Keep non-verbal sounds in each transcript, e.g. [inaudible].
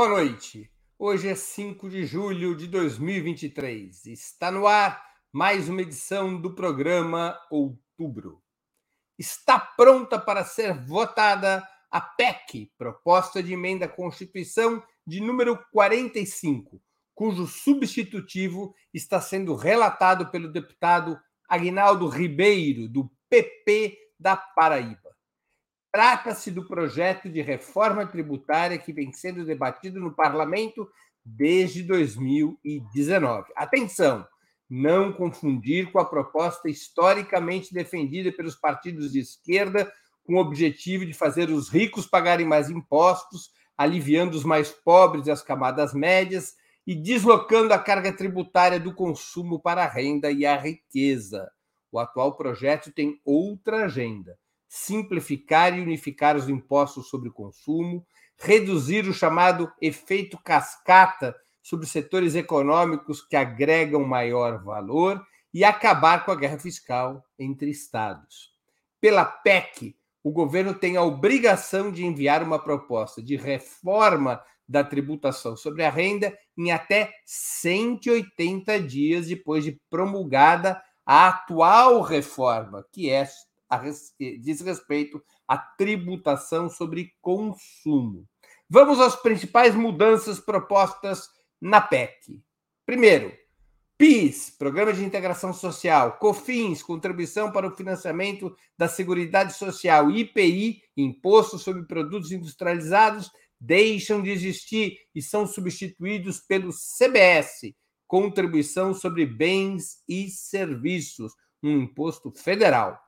Boa noite. Hoje é 5 de julho de 2023. Está no ar mais uma edição do programa Outubro. Está pronta para ser votada a PEC, proposta de emenda à Constituição de número 45, cujo substitutivo está sendo relatado pelo deputado Aguinaldo Ribeiro, do PP da Paraíba. Trata-se do projeto de reforma tributária que vem sendo debatido no parlamento desde 2019. Atenção! Não confundir com a proposta historicamente defendida pelos partidos de esquerda com o objetivo de fazer os ricos pagarem mais impostos, aliviando os mais pobres e as camadas médias e deslocando a carga tributária do consumo para a renda e a riqueza. O atual projeto tem outra agenda simplificar e unificar os impostos sobre o consumo, reduzir o chamado efeito cascata sobre setores econômicos que agregam maior valor e acabar com a guerra fiscal entre estados. Pela PEC, o governo tem a obrigação de enviar uma proposta de reforma da tributação sobre a renda em até 180 dias depois de promulgada a atual reforma, que é a, diz respeito à tributação sobre consumo. Vamos às principais mudanças propostas na PEC. Primeiro, PIS, Programa de Integração Social, COFINS, Contribuição para o Financiamento da Seguridade Social, IPI, Imposto sobre Produtos Industrializados, deixam de existir e são substituídos pelo CBS, Contribuição sobre Bens e Serviços, um imposto federal.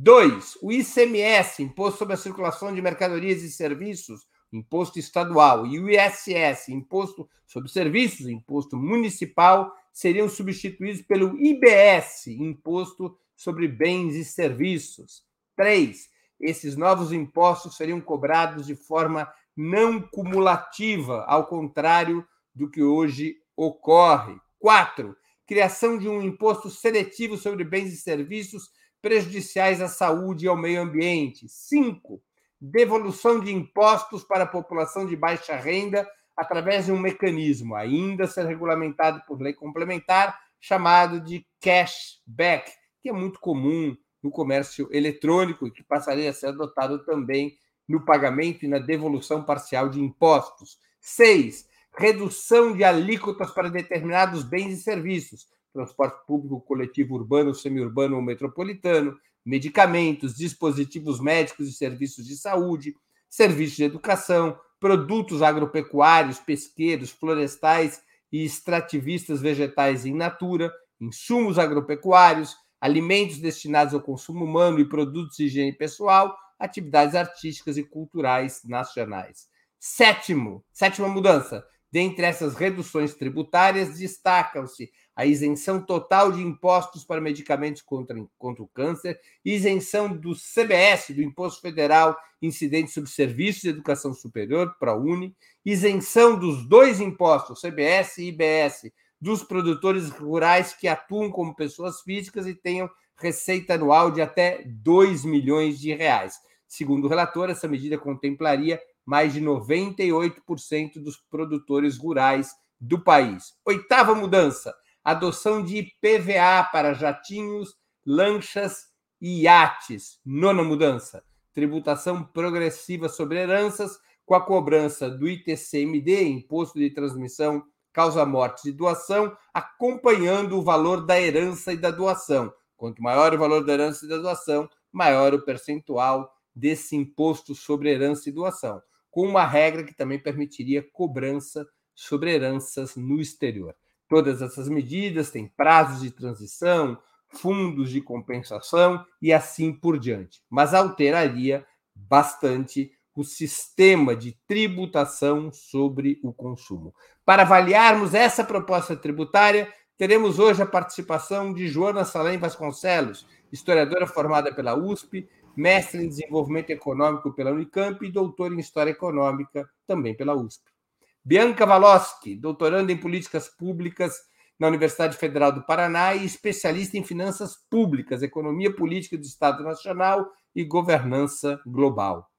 Dois, o ICMS, Imposto sobre a Circulação de Mercadorias e Serviços, Imposto Estadual, e o ISS, Imposto sobre Serviços, Imposto Municipal, seriam substituídos pelo IBS, Imposto sobre Bens e Serviços. Três, esses novos impostos seriam cobrados de forma não cumulativa, ao contrário do que hoje ocorre. Quatro, criação de um imposto seletivo sobre bens e serviços prejudiciais à saúde e ao meio ambiente. Cinco, devolução de impostos para a população de baixa renda através de um mecanismo ainda ser regulamentado por lei complementar chamado de cashback, que é muito comum no comércio eletrônico e que passaria a ser adotado também no pagamento e na devolução parcial de impostos. Seis, redução de alíquotas para determinados bens e serviços, transporte público coletivo urbano, semiurbano ou metropolitano, medicamentos, dispositivos médicos e serviços de saúde, serviços de educação, produtos agropecuários, pesqueiros, florestais e extrativistas vegetais em natura, insumos agropecuários, alimentos destinados ao consumo humano e produtos de higiene pessoal, atividades artísticas e culturais nacionais. Sétimo, sétima mudança, Dentre essas reduções tributárias, destacam-se a isenção total de impostos para medicamentos contra, contra o câncer, isenção do CBS, do Imposto Federal Incidente sobre Serviços de Educação Superior, ProUni, isenção dos dois impostos, CBS e IBS, dos produtores rurais que atuam como pessoas físicas e tenham receita anual de até 2 milhões de reais. Segundo o relator, essa medida contemplaria mais de 98% dos produtores rurais do país. Oitava mudança: adoção de IPVA para jatinhos, lanchas e iates. Nona mudança: tributação progressiva sobre heranças, com a cobrança do ITCMD, Imposto de Transmissão, Causa Mortes e Doação, acompanhando o valor da herança e da doação. Quanto maior o valor da herança e da doação, maior o percentual desse imposto sobre herança e doação com uma regra que também permitiria cobrança sobre heranças no exterior. Todas essas medidas têm prazos de transição, fundos de compensação e assim por diante, mas alteraria bastante o sistema de tributação sobre o consumo. Para avaliarmos essa proposta tributária, teremos hoje a participação de Joana Salem Vasconcelos, historiadora formada pela USP, mestre em desenvolvimento econômico pela Unicamp e doutor em história econômica também pela USP. Bianca Valoski, doutoranda em políticas públicas na Universidade Federal do Paraná e especialista em finanças públicas, economia política do Estado Nacional e governança global.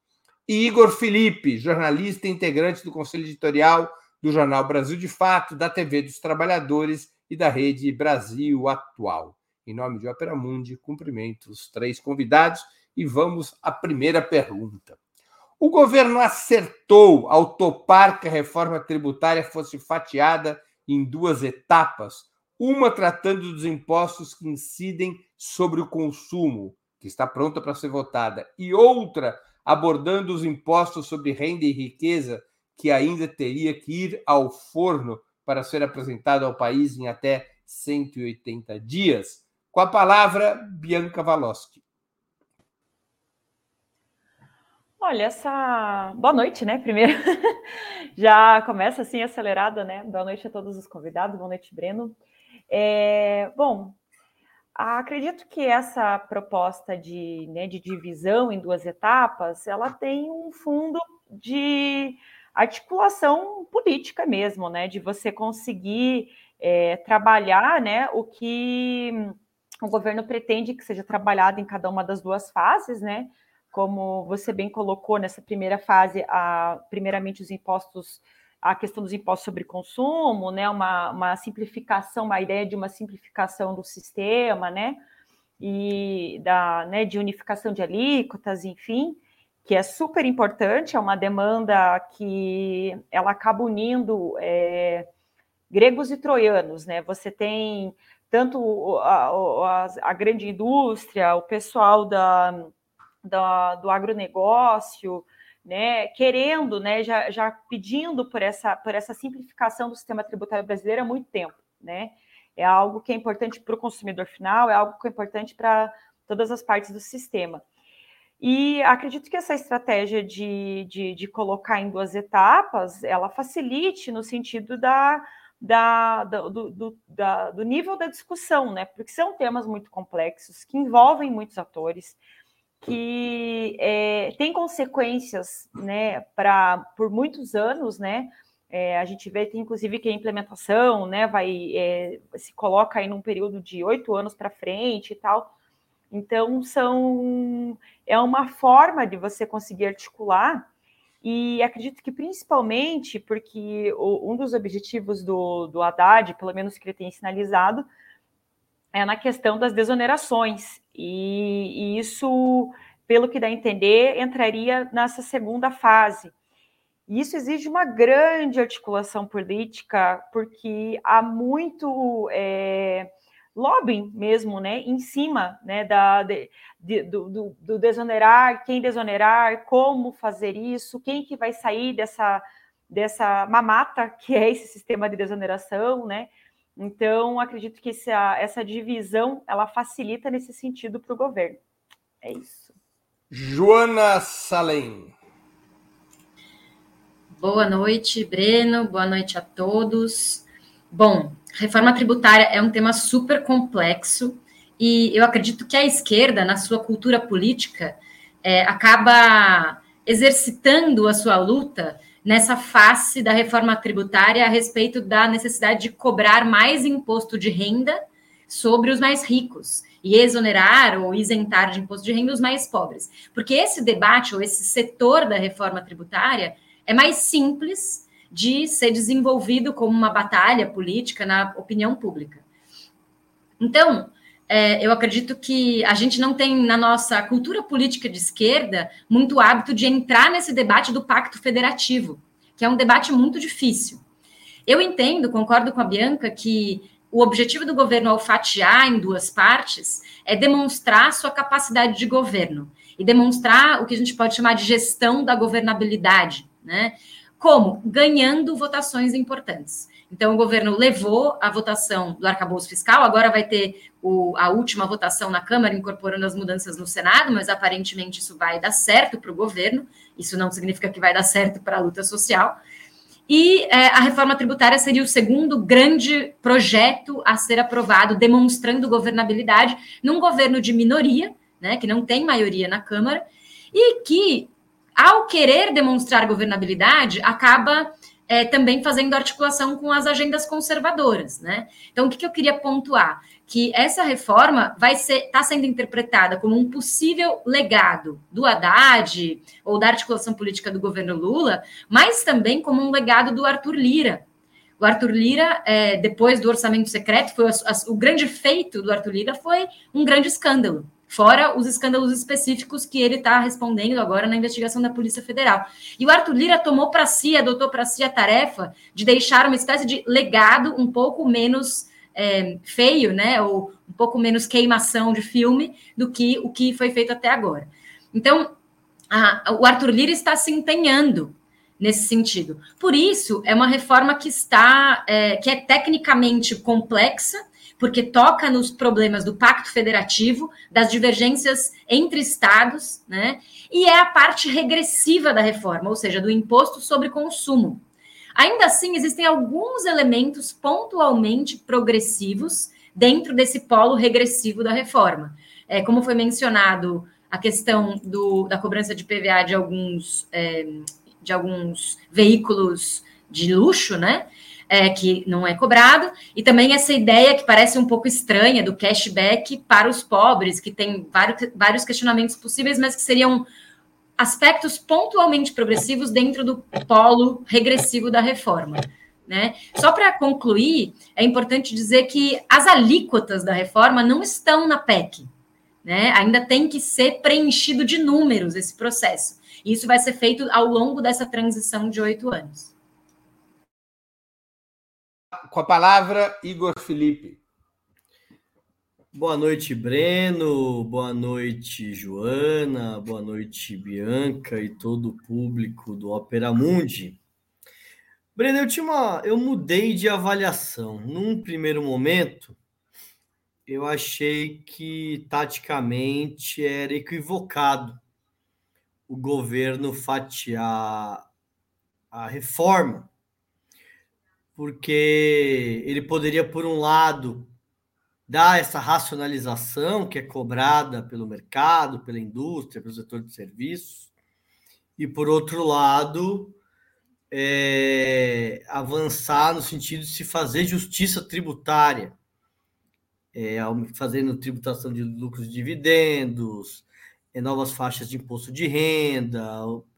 e Igor Felipe, jornalista e integrante do Conselho Editorial do Jornal Brasil de Fato, da TV dos Trabalhadores e da Rede Brasil Atual. Em nome de Opera Mundi, cumprimento os três convidados e vamos à primeira pergunta. O governo acertou ao topar que a reforma tributária fosse fatiada em duas etapas, uma tratando dos impostos que incidem sobre o consumo, que está pronta para ser votada, e outra abordando os impostos sobre renda e riqueza, que ainda teria que ir ao forno para ser apresentado ao país em até 180 dias. Com a palavra, Bianca Valoski. Olha, essa. Boa noite, né? Primeiro, [laughs] já começa assim acelerada, né? Boa noite a todos os convidados, boa noite, Breno. É... Bom, acredito que essa proposta de, né, de divisão em duas etapas, ela tem um fundo de articulação política mesmo, né? De você conseguir é, trabalhar, né? O que o governo pretende que seja trabalhado em cada uma das duas fases, né? Como você bem colocou nessa primeira fase, a, primeiramente os impostos, a questão dos impostos sobre consumo, né? Uma, uma simplificação, uma ideia de uma simplificação do sistema, né? E da, né, de unificação de alíquotas, enfim, que é super importante, é uma demanda que ela acaba unindo é, gregos e troianos, né? Você tem tanto a, a, a grande indústria, o pessoal da, da, do agronegócio, né, querendo, né, já, já pedindo por essa, por essa simplificação do sistema tributário brasileiro há muito tempo, né? É algo que é importante para o consumidor final, é algo que é importante para todas as partes do sistema. E acredito que essa estratégia de, de, de, colocar em duas etapas, ela facilite no sentido da, da, do, do, da, do nível da discussão, né? Porque são temas muito complexos, que envolvem muitos atores, que é, tem consequências, né, para por muitos anos, né? É, a gente vê, tem, inclusive, que a implementação, né, vai é, se coloca aí num período de oito anos para frente e tal. Então, são é uma forma de você conseguir articular e acredito que principalmente porque o, um dos objetivos do, do Haddad, pelo menos que ele tem sinalizado, é na questão das desonerações. E, e isso, pelo que dá a entender, entraria nessa segunda fase. E isso exige uma grande articulação política, porque há muito. É, lobbying mesmo, né, em cima, né, da, de, de, do, do, desonerar, quem desonerar, como fazer isso, quem que vai sair dessa, dessa mamata que é esse sistema de desoneração, né, então acredito que essa, essa divisão, ela facilita nesse sentido para o governo. É isso. Joana Salem. Boa noite, Breno. Boa noite a todos. Bom, reforma tributária é um tema super complexo e eu acredito que a esquerda, na sua cultura política, é, acaba exercitando a sua luta nessa face da reforma tributária a respeito da necessidade de cobrar mais imposto de renda sobre os mais ricos e exonerar ou isentar de imposto de renda os mais pobres. Porque esse debate ou esse setor da reforma tributária é mais simples de ser desenvolvido como uma batalha política na opinião pública. Então, é, eu acredito que a gente não tem na nossa cultura política de esquerda muito hábito de entrar nesse debate do pacto federativo, que é um debate muito difícil. Eu entendo, concordo com a Bianca, que o objetivo do governo ao fatiar em duas partes é demonstrar sua capacidade de governo e demonstrar o que a gente pode chamar de gestão da governabilidade, né? Como? Ganhando votações importantes. Então, o governo levou a votação do arcabouço fiscal, agora vai ter o, a última votação na Câmara, incorporando as mudanças no Senado, mas aparentemente isso vai dar certo para o governo, isso não significa que vai dar certo para a luta social. E é, a reforma tributária seria o segundo grande projeto a ser aprovado, demonstrando governabilidade num governo de minoria, né, que não tem maioria na Câmara, e que ao querer demonstrar governabilidade, acaba é, também fazendo articulação com as agendas conservadoras, né? Então, o que, que eu queria pontuar? Que essa reforma vai ser está sendo interpretada como um possível legado do Haddad ou da articulação política do governo Lula, mas também como um legado do Arthur Lira. O Arthur Lira, é, depois do orçamento secreto, foi o grande feito do Arthur Lira foi um grande escândalo fora os escândalos específicos que ele está respondendo agora na investigação da Polícia Federal. E o Arthur Lira tomou para si, adotou para si a tarefa de deixar uma espécie de legado um pouco menos é, feio, né, ou um pouco menos queimação de filme do que o que foi feito até agora. Então, a, o Arthur Lira está se empenhando nesse sentido. Por isso, é uma reforma que está, é, que é tecnicamente complexa, porque toca nos problemas do pacto federativo, das divergências entre estados, né? E é a parte regressiva da reforma, ou seja, do imposto sobre consumo. Ainda assim, existem alguns elementos pontualmente progressivos dentro desse polo regressivo da reforma. É, como foi mencionado, a questão do, da cobrança de PVA de alguns, é, de alguns veículos de luxo, né? É, que não é cobrado, e também essa ideia que parece um pouco estranha do cashback para os pobres, que tem vários, vários questionamentos possíveis, mas que seriam aspectos pontualmente progressivos dentro do polo regressivo da reforma. Né? Só para concluir, é importante dizer que as alíquotas da reforma não estão na PEC. Né? Ainda tem que ser preenchido de números esse processo. E isso vai ser feito ao longo dessa transição de oito anos com a palavra, Igor Felipe. Boa noite, Breno. Boa noite, Joana. Boa noite, Bianca e todo o público do Opera Mundi. Breno, eu, tinha uma, eu mudei de avaliação. Num primeiro momento, eu achei que taticamente era equivocado o governo fatiar a reforma porque ele poderia, por um lado, dar essa racionalização que é cobrada pelo mercado, pela indústria, pelo setor de serviços, e, por outro lado, é, avançar no sentido de se fazer justiça tributária, é, fazendo tributação de lucros e dividendos, é, novas faixas de imposto de renda,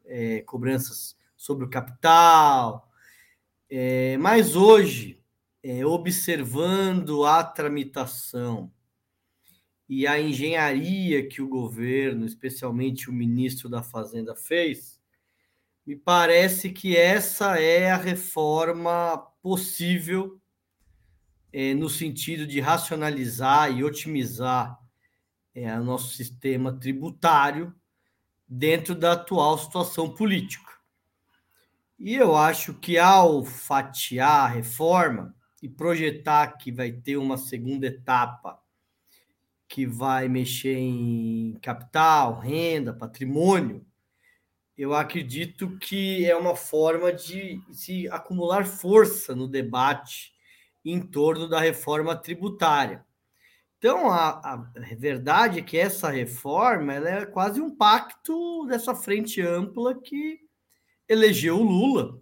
é, cobranças sobre o capital, é, mas hoje, é, observando a tramitação e a engenharia que o governo, especialmente o ministro da Fazenda, fez, me parece que essa é a reforma possível é, no sentido de racionalizar e otimizar é, o nosso sistema tributário dentro da atual situação política. E eu acho que ao fatiar a reforma e projetar que vai ter uma segunda etapa que vai mexer em capital, renda, patrimônio, eu acredito que é uma forma de se acumular força no debate em torno da reforma tributária. Então, a, a verdade é que essa reforma é quase um pacto dessa frente ampla que elegeu o Lula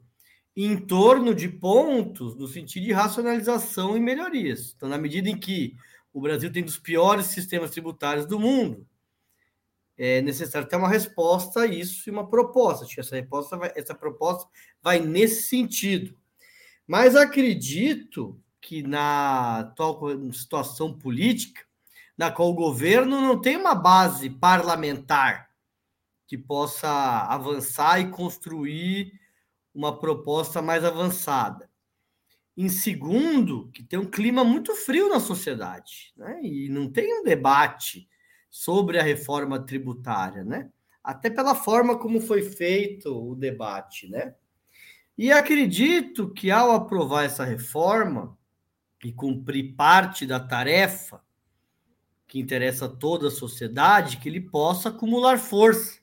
em torno de pontos no sentido de racionalização e melhorias. Então, na medida em que o Brasil tem dos piores sistemas tributários do mundo, é necessário ter uma resposta a isso e uma proposta. Essa resposta vai, essa proposta vai nesse sentido. Mas acredito que na atual situação política, na qual o governo não tem uma base parlamentar que possa avançar e construir uma proposta mais avançada. Em segundo, que tem um clima muito frio na sociedade, né? E não tem um debate sobre a reforma tributária, né? Até pela forma como foi feito o debate, né? E acredito que ao aprovar essa reforma e cumprir parte da tarefa que interessa a toda a sociedade, que ele possa acumular força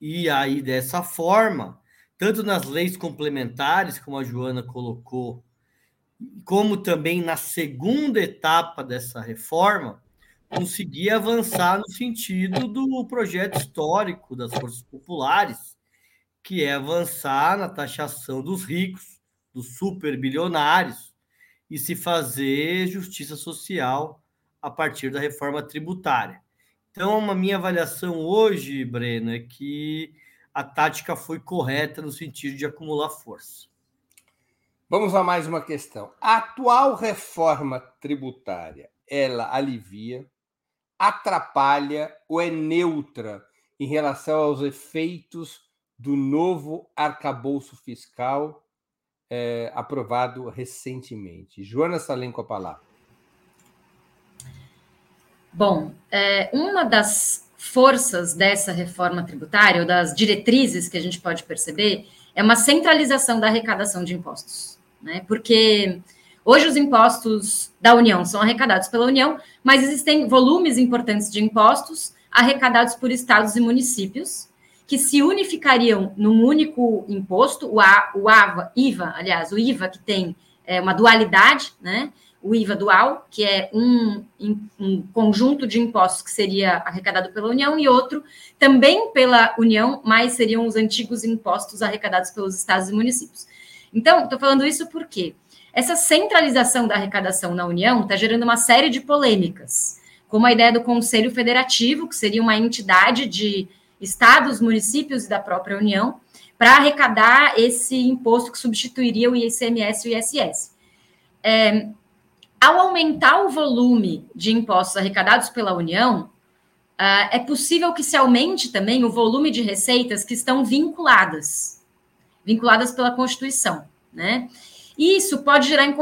e aí, dessa forma, tanto nas leis complementares, como a Joana colocou, como também na segunda etapa dessa reforma, conseguir avançar no sentido do projeto histórico das forças populares, que é avançar na taxação dos ricos, dos superbilionários, e se fazer justiça social a partir da reforma tributária. Então, a minha avaliação hoje, Breno, é que a tática foi correta no sentido de acumular força. Vamos a mais uma questão. A atual reforma tributária, ela alivia, atrapalha ou é neutra em relação aos efeitos do novo arcabouço fiscal é, aprovado recentemente? Joana Salem com a palavra. Bom, é, uma das forças dessa reforma tributária, ou das diretrizes que a gente pode perceber, é uma centralização da arrecadação de impostos. Né? Porque hoje os impostos da União são arrecadados pela União, mas existem volumes importantes de impostos arrecadados por estados e municípios, que se unificariam num único imposto, o, A, o AVA, IVA, aliás, o IVA que tem é, uma dualidade, né? O IVA dual, que é um, um, conjunto de impostos que seria arrecadado pela União, e outro também pela União, mas seriam os antigos impostos arrecadados pelos estados e municípios. Então, estou falando isso porque essa centralização da arrecadação na União está gerando uma série de polêmicas, como a ideia do Conselho Federativo, que seria uma entidade de estados, municípios e da própria União, para arrecadar esse imposto que substituiria o ICMS e o ISS. É, ao aumentar o volume de impostos arrecadados pela União, uh, é possível que se aumente também o volume de receitas que estão vinculadas, vinculadas pela Constituição, né? E isso pode gerar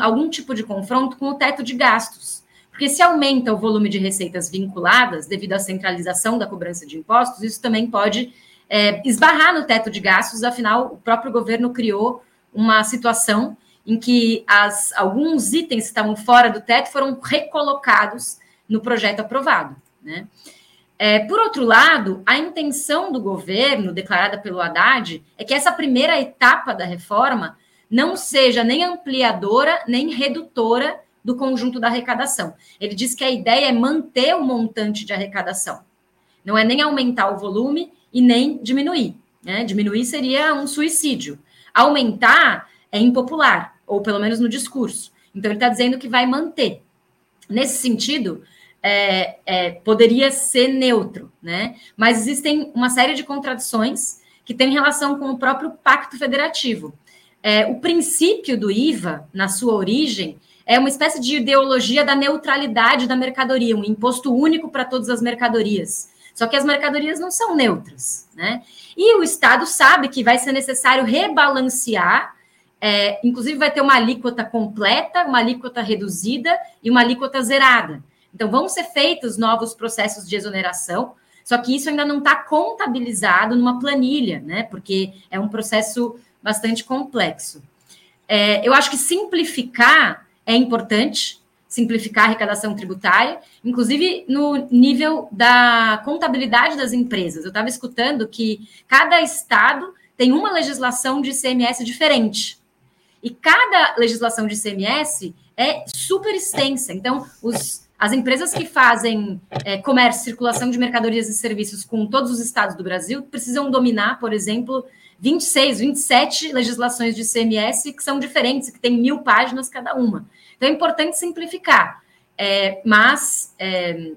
algum tipo de confronto com o teto de gastos, porque se aumenta o volume de receitas vinculadas devido à centralização da cobrança de impostos, isso também pode é, esbarrar no teto de gastos, afinal, o próprio governo criou uma situação em que as, alguns itens que estavam fora do teto foram recolocados no projeto aprovado. Né? É, por outro lado, a intenção do governo, declarada pelo Haddad, é que essa primeira etapa da reforma não seja nem ampliadora nem redutora do conjunto da arrecadação. Ele diz que a ideia é manter o montante de arrecadação, não é nem aumentar o volume e nem diminuir. Né? Diminuir seria um suicídio. Aumentar é impopular, ou pelo menos no discurso. Então, ele está dizendo que vai manter. Nesse sentido, é, é, poderia ser neutro, né? Mas existem uma série de contradições que têm relação com o próprio Pacto Federativo. É, o princípio do IVA, na sua origem, é uma espécie de ideologia da neutralidade da mercadoria, um imposto único para todas as mercadorias. Só que as mercadorias não são neutras, né? E o Estado sabe que vai ser necessário rebalancear é, inclusive, vai ter uma alíquota completa, uma alíquota reduzida e uma alíquota zerada. Então, vão ser feitos novos processos de exoneração, só que isso ainda não está contabilizado numa planilha, né? Porque é um processo bastante complexo. É, eu acho que simplificar é importante, simplificar a arrecadação tributária, inclusive no nível da contabilidade das empresas. Eu estava escutando que cada estado tem uma legislação de ICMS diferente. E cada legislação de ICMS é super extensa. Então, os, as empresas que fazem é, comércio, circulação de mercadorias e serviços com todos os estados do Brasil precisam dominar, por exemplo, 26, 27 legislações de ICMS que são diferentes, que têm mil páginas cada uma. Então, é importante simplificar. É, mas, é,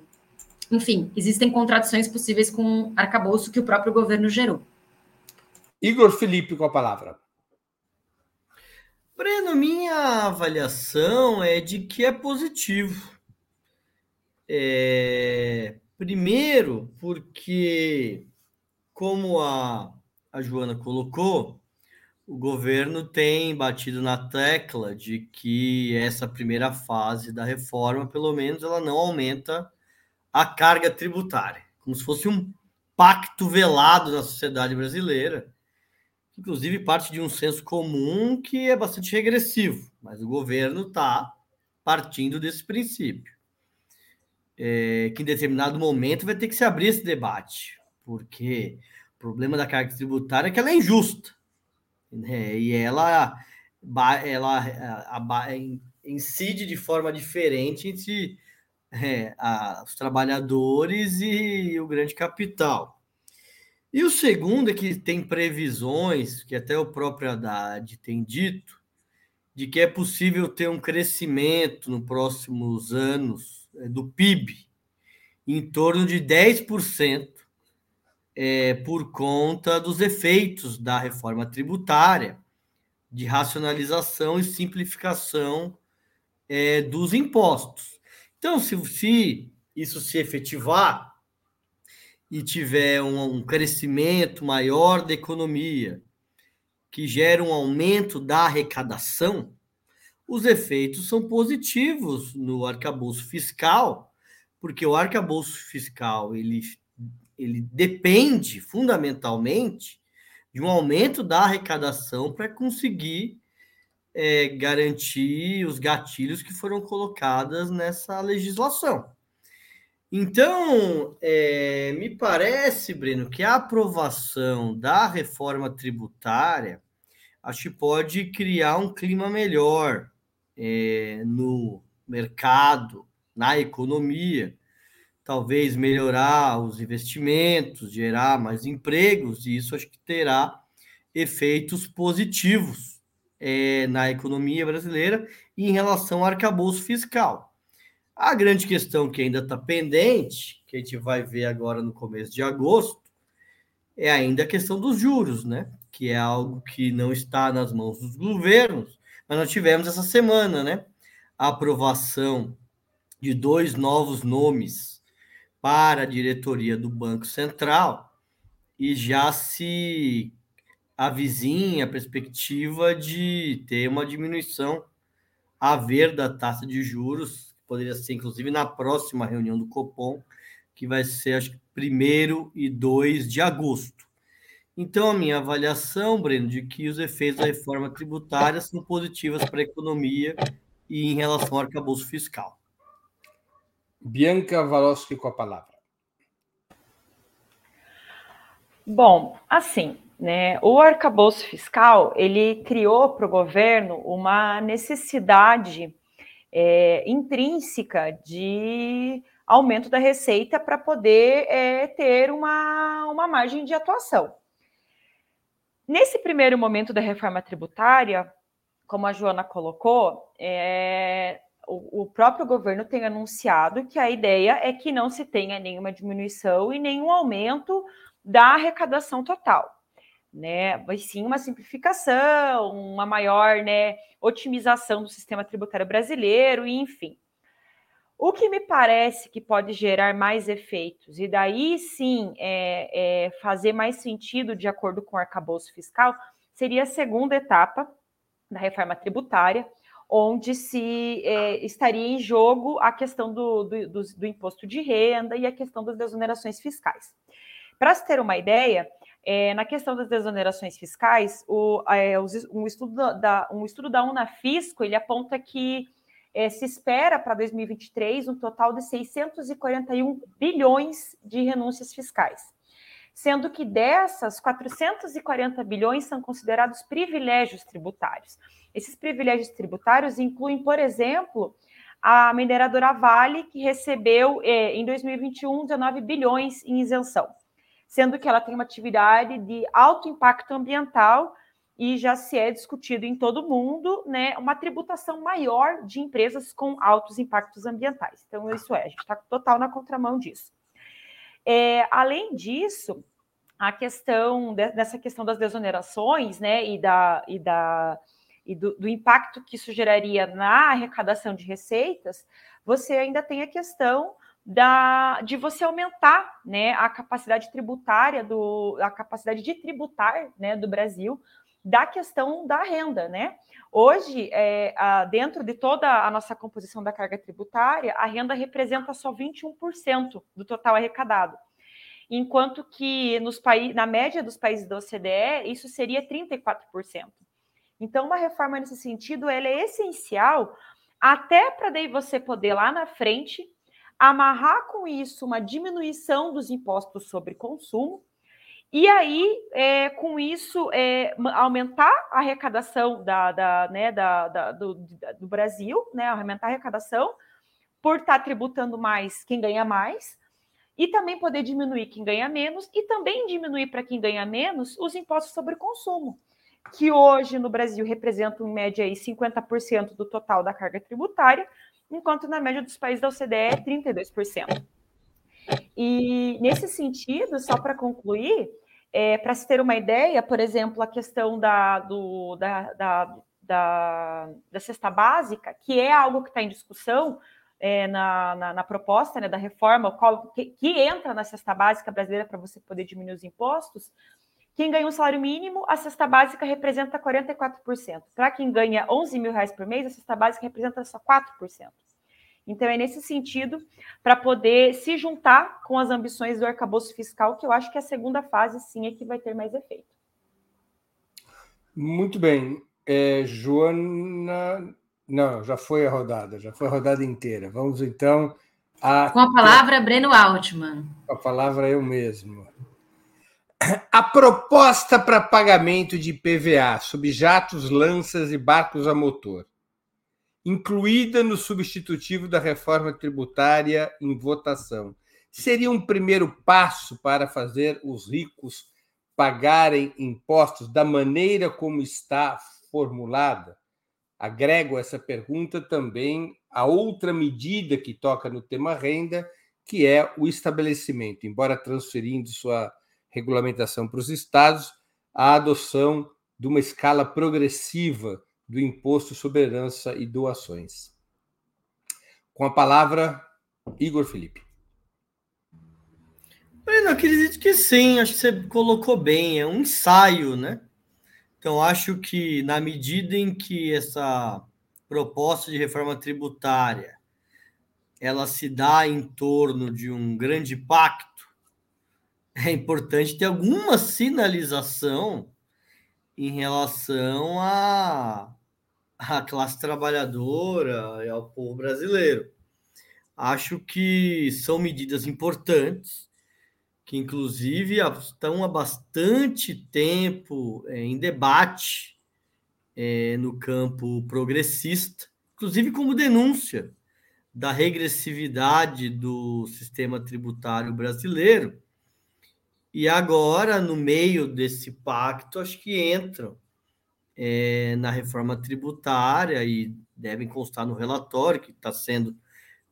enfim, existem contradições possíveis com o arcabouço que o próprio governo gerou. Igor Felipe com a palavra. Breno, minha avaliação é de que é positivo. É, primeiro, porque, como a, a Joana colocou, o governo tem batido na tecla de que essa primeira fase da reforma, pelo menos, ela não aumenta a carga tributária, como se fosse um pacto velado na sociedade brasileira inclusive parte de um senso comum que é bastante regressivo, mas o governo está partindo desse princípio. É, que em determinado momento vai ter que se abrir esse debate, porque o problema da carga tributária é que ela é injusta, né? e ela, ela incide de forma diferente entre é, a, os trabalhadores e o grande capital. E o segundo é que tem previsões, que até o próprio Haddad tem dito, de que é possível ter um crescimento nos próximos anos é, do PIB em torno de 10% é, por conta dos efeitos da reforma tributária, de racionalização e simplificação é, dos impostos. Então, se, se, isso se efetivar e tiver um, um crescimento maior da economia, que gera um aumento da arrecadação, os efeitos são positivos no arcabouço fiscal, porque o arcabouço fiscal ele ele depende fundamentalmente de um aumento da arrecadação para conseguir é, garantir os gatilhos que foram colocados nessa legislação. Então, é, me parece, Breno, que a aprovação da reforma tributária acho que pode criar um clima melhor é, no mercado, na economia, talvez melhorar os investimentos, gerar mais empregos, e isso acho que terá efeitos positivos é, na economia brasileira em relação ao arcabouço fiscal. A grande questão que ainda está pendente, que a gente vai ver agora no começo de agosto, é ainda a questão dos juros, né? Que é algo que não está nas mãos dos governos, mas nós tivemos essa semana, né? A aprovação de dois novos nomes para a diretoria do Banco Central e já se avizinha a perspectiva de ter uma diminuição a ver da taxa de juros, poderia ser inclusive na próxima reunião do Copom, que vai ser acho que 1 e 2 de agosto. Então, a minha avaliação, Breno, de que os efeitos da reforma tributária são positivos para a economia e em relação ao arcabouço fiscal. Bianca Valoschi com a palavra. Bom, assim, né, o arcabouço fiscal ele criou para o governo uma necessidade é, intrínseca de aumento da receita para poder é, ter uma, uma margem de atuação. Nesse primeiro momento da reforma tributária, como a Joana colocou, é, o, próprio governo tem anunciado que a ideia é que não se tenha nenhuma diminuição e nenhum aumento da arrecadação total. Né, vai sim uma simplificação, uma maior né, otimização do sistema tributário brasileiro, enfim. O que me parece que pode gerar mais efeitos, e daí sim é, é fazer mais sentido de acordo com o arcabouço fiscal, seria a segunda etapa da reforma tributária, onde se é, estaria em jogo a questão do, do, do, do, imposto de renda e a questão das desonerações fiscais. Para se ter uma ideia, é, na questão das desonerações fiscais, o, é, um, estudo da, um estudo da Unafisco ele aponta que é, se espera para 2023 um total de 641 bilhões de renúncias fiscais, sendo que dessas, 440 bilhões são considerados privilégios tributários. Esses privilégios tributários incluem, por exemplo, a mineradora Vale, que recebeu eh, em 2021 19 bilhões em isenção, sendo que ela tem uma atividade de alto impacto ambiental e já se é discutido em todo o mundo né, uma tributação maior de empresas com altos impactos ambientais. Então, isso é, a gente está total na contramão disso. É, além disso, a questão de, dessa questão das desonerações né, e da, e da e do, do, impacto que isso geraria na arrecadação de receitas, você ainda tem a questão da, de você aumentar né, a capacidade tributária, do, a capacidade de tributar né, do Brasil da questão da renda, né? Hoje, é, a, dentro de toda a nossa composição da carga tributária, a renda representa só 21% do total arrecadado, enquanto que nos países, na média dos países da OCDE, isso seria 34%. Então, uma reforma nesse sentido, é essencial até para daí você poder lá na frente amarrar com isso uma diminuição dos impostos sobre consumo e aí, é, com isso, é, aumentar a arrecadação da, da, né, da, da do, do, Brasil, né, aumentar a arrecadação por estar tá tributando mais quem ganha mais, e também poder diminuir quem ganha menos e também diminuir para quem ganha menos os impostos sobre consumo, que hoje no Brasil representam em média aí 50% do total da carga tributária, enquanto na média dos países da OCDE é 32%. E nesse sentido, só para concluir, é, para se ter uma ideia, por exemplo, a questão da, do, da, da, da, da cesta básica, que é algo que está em discussão, é, na, na, na, proposta né, da reforma, qual, que, que, entra na cesta básica brasileira para você poder diminuir os impostos, quem ganha um salário mínimo, a cesta básica representa 44%. Para quem ganha 11 mil reais por mês, a cesta básica representa só 4%. Então, é nesse sentido, para poder se juntar com as ambições do arcabouço fiscal, que eu acho que a segunda fase, sim, é que vai ter mais efeito. Muito bem. É, Joana não, já foi a rodada, já foi a rodada inteira. Vamos então a. Com a palavra, Breno Altman. Com a palavra, eu mesmo. A proposta para pagamento de IPVA sobre jatos, lanças e barcos a motor, incluída no substitutivo da reforma tributária em votação, seria um primeiro passo para fazer os ricos pagarem impostos da maneira como está formulada? agrego essa pergunta também a outra medida que toca no tema renda, que é o estabelecimento, embora transferindo sua regulamentação para os estados, a adoção de uma escala progressiva do imposto sobre herança e doações. Com a palavra, Igor Felipe. Eu acredito que sim, acho que você colocou bem, é um ensaio, né? Então, acho que na medida em que essa proposta de reforma tributária ela se dá em torno de um grande pacto, é importante ter alguma sinalização em relação à, à classe trabalhadora e ao povo brasileiro. Acho que são medidas importantes que inclusive estão há bastante tempo é, em debate é, no campo progressista, inclusive como denúncia da regressividade do sistema tributário brasileiro. E agora, no meio desse pacto, acho que entram é, na reforma tributária e devem constar no relatório que está sendo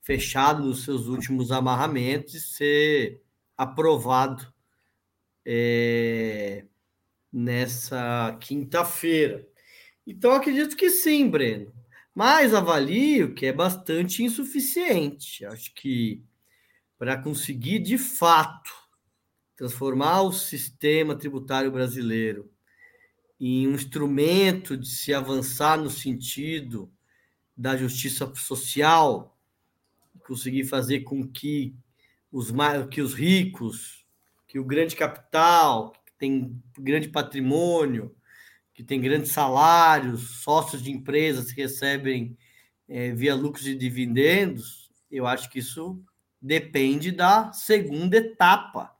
fechado nos seus últimos amarramentos e ser aprovado é, nessa quinta-feira. Então, acredito que sim, Breno. Mas avalio que é bastante insuficiente. Acho que para conseguir, de fato, transformar o sistema tributário brasileiro em um instrumento de se avançar no sentido da justiça social, conseguir fazer com que os que os ricos, que o grande capital, que tem grande patrimônio, que tem grandes salários, sócios de empresas que recebem é, via lucros e dividendos, eu acho que isso depende da segunda etapa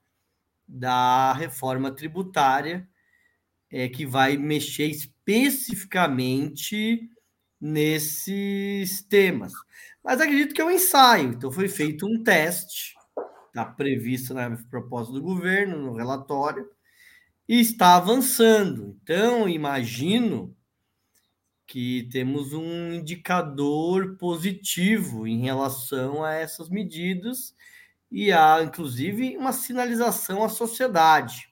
da reforma tributária, é, que vai mexer especificamente nesses temas. Mas acredito que é um ensaio, então foi feito um teste está prevista na proposta do governo, no relatório, e está avançando. Então, imagino que temos um indicador positivo em relação a essas medidas e há, inclusive, uma sinalização à sociedade.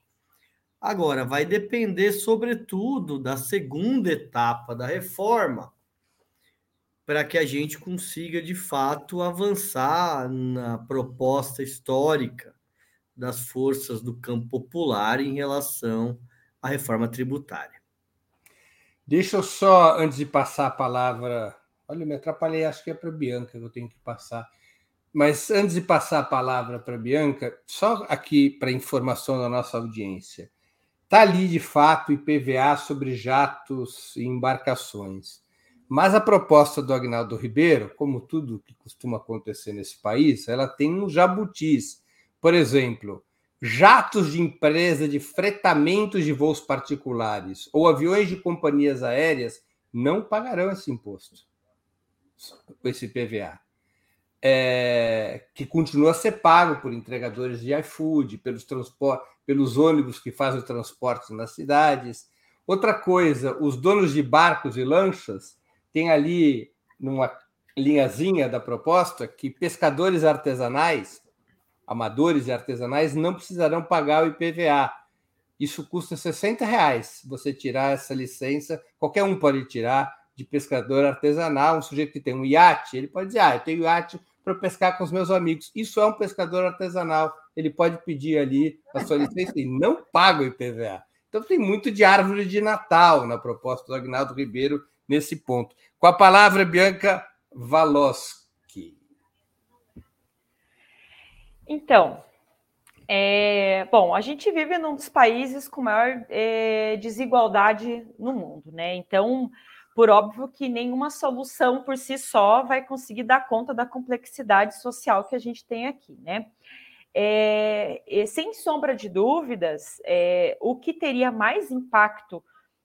Agora, vai depender, sobretudo, da segunda etapa da reforma, para que a gente consiga, de fato, avançar na proposta histórica das forças do campo popular em relação à reforma tributária. Deixa eu só, antes de passar a palavra. Olha, me atrapalhei, acho que é para a Bianca que eu tenho que passar. Mas antes de passar a palavra para Bianca, só aqui para informação da nossa audiência. Está ali, de fato, IPVA sobre jatos e embarcações. Mas a proposta do Agnaldo Ribeiro, como tudo que costuma acontecer nesse país, ela tem um jabutis. Por exemplo, jatos de empresa de fretamento de voos particulares ou aviões de companhias aéreas não pagarão esse imposto, esse PVA. É, que continua a ser pago por entregadores de iFood, pelos, pelos ônibus que fazem o transporte nas cidades. Outra coisa, os donos de barcos e lanchas têm ali, numa linhazinha da proposta, que pescadores artesanais, amadores e artesanais, não precisarão pagar o IPVA. Isso custa 60 reais você tirar essa licença, qualquer um pode tirar de pescador artesanal, um sujeito que tem um iate, ele pode dizer, ah, eu tenho iate para pescar com os meus amigos. Isso é um pescador artesanal, ele pode pedir ali a sua licença e não paga o IPVA. Então tem muito de árvore de Natal na proposta do Agnaldo Ribeiro nesse ponto. Com a palavra, Bianca Valoski. Então, é, bom, a gente vive num dos países com maior é, desigualdade no mundo, né? Então, por óbvio que nenhuma solução por si só vai conseguir dar conta da complexidade social que a gente tem aqui, né? É, sem sombra de dúvidas, é, o que teria mais impacto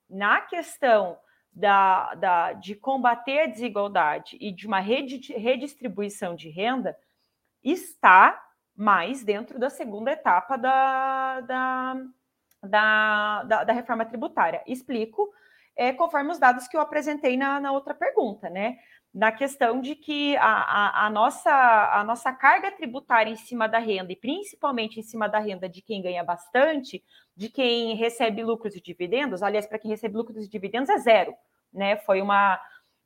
na questão da, da, de combater a desigualdade e de uma redistribuição de renda está mais dentro da segunda etapa da, da, da, da, da reforma tributária. Explico é, conforme os dados que eu apresentei na, na outra pergunta, né? Na questão de que a, a, a, nossa, a nossa carga tributária em cima da renda, e principalmente em cima da renda de quem ganha bastante, de quem recebe lucros e dividendos, aliás, para quem recebe lucros e dividendos é zero, né? Foi uma,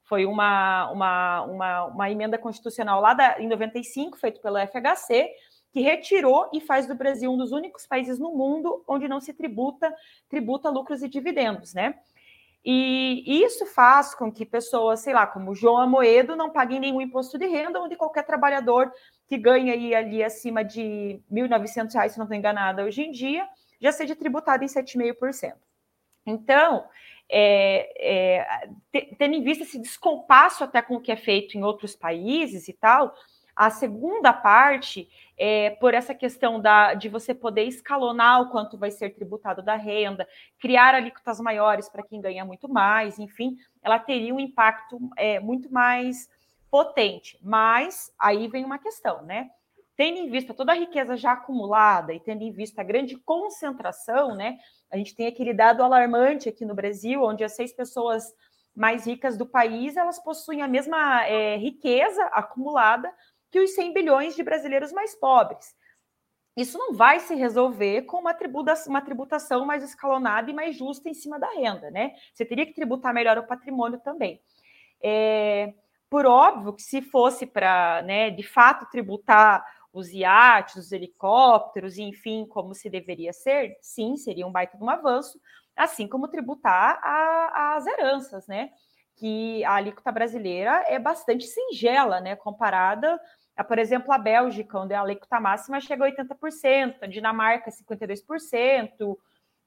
foi uma, uma, uma, uma emenda constitucional lá da, em 95, feito pelo FHC, que retirou e faz do Brasil um dos únicos países no mundo onde não se tributa tributa lucros e dividendos, né? E isso faz com que pessoas, sei lá, como João Amoedo, não paguem nenhum imposto de renda, onde qualquer trabalhador que ganha aí, ali acima de R$ 1.900, se não estou enganada, hoje em dia, já seja tributado em 7,5%. Então, é, é, tendo em vista esse descompasso até com o que é feito em outros países e tal, a segunda parte, é, por essa questão da, de você poder escalonar o quanto vai ser tributado da renda, criar alíquotas maiores para quem ganha muito mais, enfim, ela teria um impacto é, muito mais potente. Mas aí vem uma questão, né? Tendo em vista toda a riqueza já acumulada e tendo em vista a grande concentração, né? A gente tem aquele dado alarmante aqui no Brasil, onde as seis pessoas mais ricas do país elas possuem a mesma é, riqueza acumulada que os 100 bilhões de brasileiros mais pobres. Isso não vai se resolver com uma tributação, uma tributação mais escalonada e mais justa em cima da renda, né? Você teria que tributar melhor o patrimônio também. É, por óbvio que se fosse para, né, de fato, tributar os iates, os helicópteros, enfim, como se deveria ser, sim, seria um baita de um avanço, assim como tributar a, as heranças, né? Que a alíquota brasileira é bastante singela, né? Comparada é, por exemplo, a Bélgica, onde a alíquota máxima chega a 80%, a Dinamarca 52%,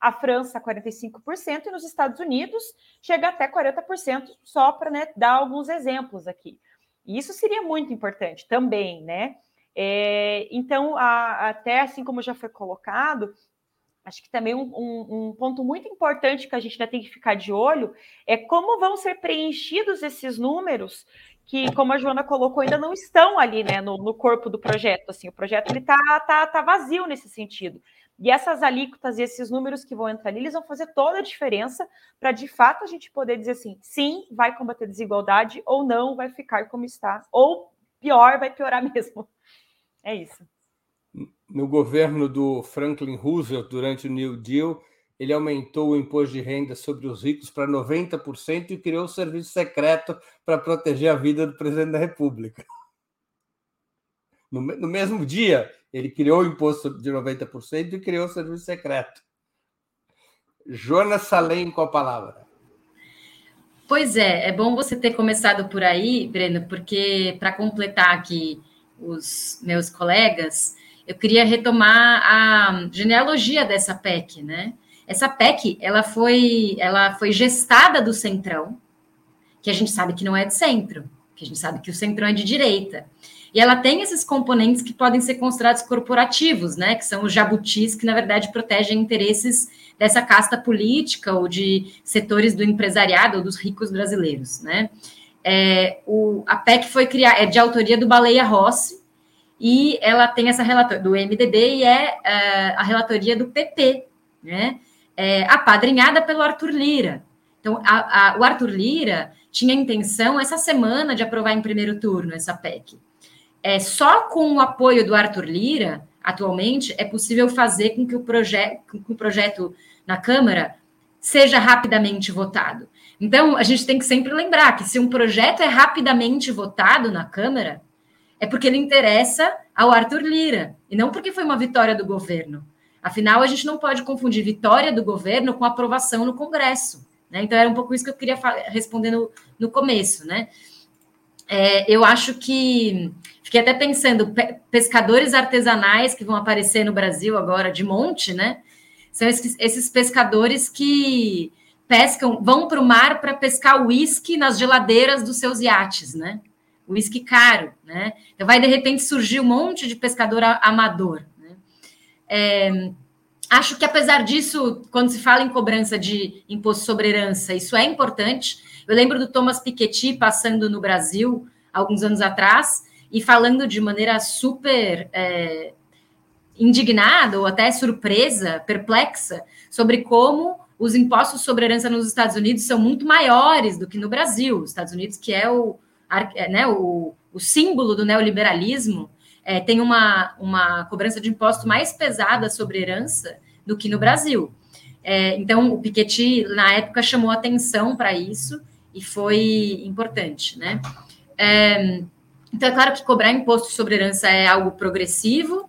a França 45% e nos Estados Unidos chega até 40%, só para né, dar alguns exemplos aqui. E isso seria muito importante também, né? É, então, a, até assim como já foi colocado, acho que também um, um, um, ponto muito importante que a gente ainda tem que ficar de olho é como vão ser preenchidos esses números que, como a Joana colocou, ainda não estão ali né, no, no corpo do projeto. Assim, o projeto está tá, tá vazio nesse sentido. E essas alíquotas e esses números que vão entrar ali, eles vão fazer toda a diferença para, de fato, a gente poder dizer assim, sim, vai combater desigualdade ou não, vai ficar como está. Ou, pior, vai piorar [laughs] mesmo. É isso. No governo do Franklin Roosevelt, durante o New Deal, ele aumentou o imposto de renda sobre os ricos para 90% e criou o um serviço secreto para proteger a vida do presidente da República. No, no, mesmo dia, ele criou o imposto de 90% e criou o serviço secreto. Jonas Salem com a palavra. Pois é, é bom você ter começado por aí, Breno, porque para completar aqui os meus colegas, eu queria retomar a genealogia dessa PEC, né? Essa PEC, ela foi, ela foi gestada do Centrão, que a gente sabe que não é de centro, que a gente sabe que o Centrão é de direita. E ela tem esses componentes que podem ser considerados corporativos, né? Que são os jabutis que, na verdade, protegem interesses dessa casta política ou de setores do empresariado ou dos ricos brasileiros, né? É, o, a PEC foi criada, é de autoria do Baleia Rossi, e ela tem essa relatoria do MDB e é uh, a relatoria do PP, né? É, apadrinhada pelo Arthur Lira. Então, a, a, o Arthur Lira tinha intenção essa semana de aprovar em primeiro turno essa PEC. É, só com o apoio do Arthur Lira, atualmente, é possível fazer com que o, proje com que o projeto na Câmara seja rapidamente votado. Então, a gente tem que sempre lembrar que se um projeto é rapidamente votado na Câmara, é porque ele interessa ao Arthur Lira, e não porque foi uma vitória do governo. Afinal, a gente não pode confundir vitória do governo com aprovação no Congresso. Né? Então, era um pouco isso que eu queria responder no, no começo. Né? É, eu acho que. Fiquei até pensando, pescadores artesanais que vão aparecer no Brasil agora de monte, né? São esses, esses pescadores que pescam, vão para o mar para pescar uísque nas geladeiras dos seus iates, né? Uísque caro, né? Então vai de repente surgir um monte de pescador amador. É, acho que apesar disso, quando se fala em cobrança de imposto sobre herança, isso é importante. Eu lembro do Thomas Piketty passando no Brasil alguns anos atrás e falando de maneira super é, indignada ou até surpresa, perplexa, sobre como os impostos sobre herança nos Estados Unidos são muito maiores do que no Brasil. Os Estados Unidos, que é o, né, o, o símbolo do neoliberalismo, é, tem uma, uma cobrança de imposto mais pesada sobre herança do que no Brasil. É, então, o Piketty, na época, chamou atenção para isso e foi importante, né? É, então, é claro que cobrar imposto sobre herança é algo progressivo,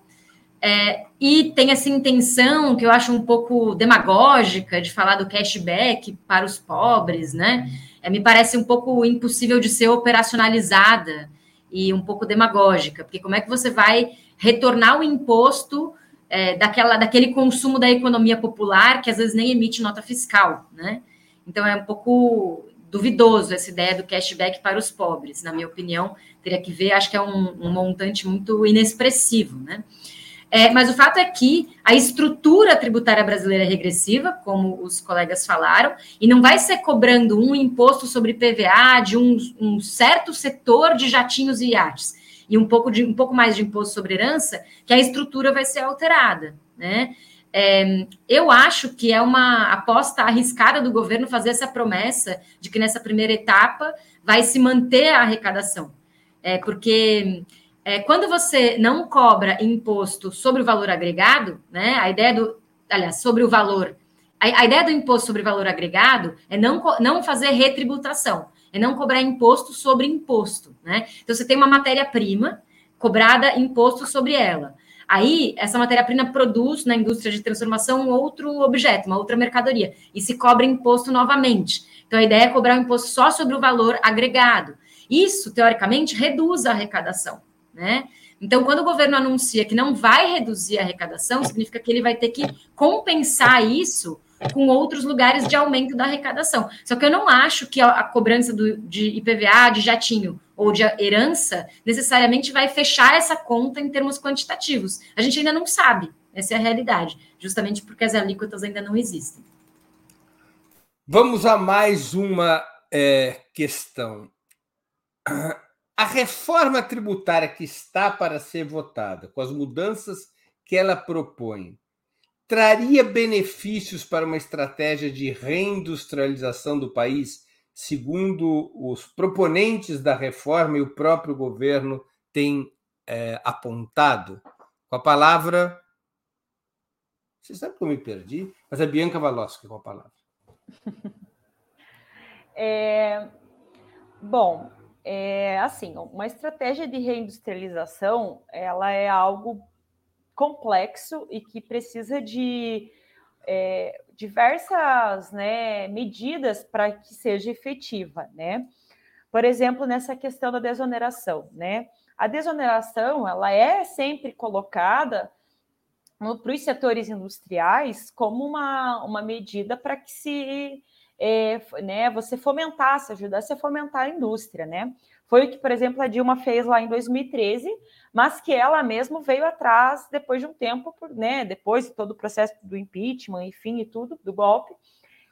é, e tem essa intenção que eu acho um pouco demagógica de falar do cashback para os pobres, né? É, me parece um pouco impossível de ser operacionalizada e um pouco demagógica, porque como é que você vai retornar o imposto é, daquela, daquele consumo da economia popular que às vezes nem emite nota fiscal, né? Então é um pouco duvidoso essa ideia do cashback para os pobres, na minha opinião, teria que ver, acho que é um, um montante muito inexpressivo, né? É, mas o fato é que a estrutura tributária brasileira é regressiva, como os colegas falaram, e não vai ser cobrando um imposto sobre PVA de um, um certo setor de jatinhos e iates e um pouco, de, um pouco mais de imposto sobre herança, que a estrutura vai ser alterada. Né? É, eu acho que é uma aposta arriscada do governo fazer essa promessa de que nessa primeira etapa vai se manter a arrecadação. É, porque é, quando você não cobra imposto sobre o valor agregado, né? A ideia do, aliás, sobre o valor, a, a ideia do imposto sobre valor agregado é não, não fazer retributação, é não cobrar imposto sobre imposto, né? Então você tem uma matéria-prima cobrada imposto sobre ela. Aí, essa matéria-prima produz na indústria de transformação um outro objeto, uma outra mercadoria, e se cobra imposto novamente. Então, a ideia é cobrar o imposto só sobre o valor agregado. Isso, teoricamente, reduz a arrecadação né? Então, quando o governo anuncia que não vai reduzir a arrecadação, significa que ele vai ter que compensar isso com outros lugares de aumento da arrecadação. Só que eu não acho que a, cobrança do, de IPVA, de jatinho ou de herança necessariamente vai fechar essa conta em termos quantitativos. A gente ainda não sabe, essa é a realidade, justamente porque as alíquotas ainda não existem. Vamos a mais uma é, questão. A reforma tributária que está para ser votada, com as mudanças que ela propõe, traria benefícios para uma estratégia de reindustrialização do país, segundo os proponentes da reforma e o próprio governo têm é, apontado? Com a palavra. Você sabe que eu me perdi? Mas é Bianca Valoschi com a palavra. [laughs] É, bom, é, assim, uma estratégia de reindustrialização, ela é algo complexo e que precisa de é, diversas né, medidas para que seja efetiva, né? Por exemplo, nessa questão da desoneração, né? A desoneração, ela é sempre colocada para os setores industriais como uma, uma medida para que se é, né, você fomentasse, ajudasse a fomentar a indústria, né? Foi o que, por exemplo, a Dilma fez lá em 2013, mas que ela mesma veio atrás depois de um tempo, né, depois de todo o processo do impeachment, enfim, e tudo, do golpe,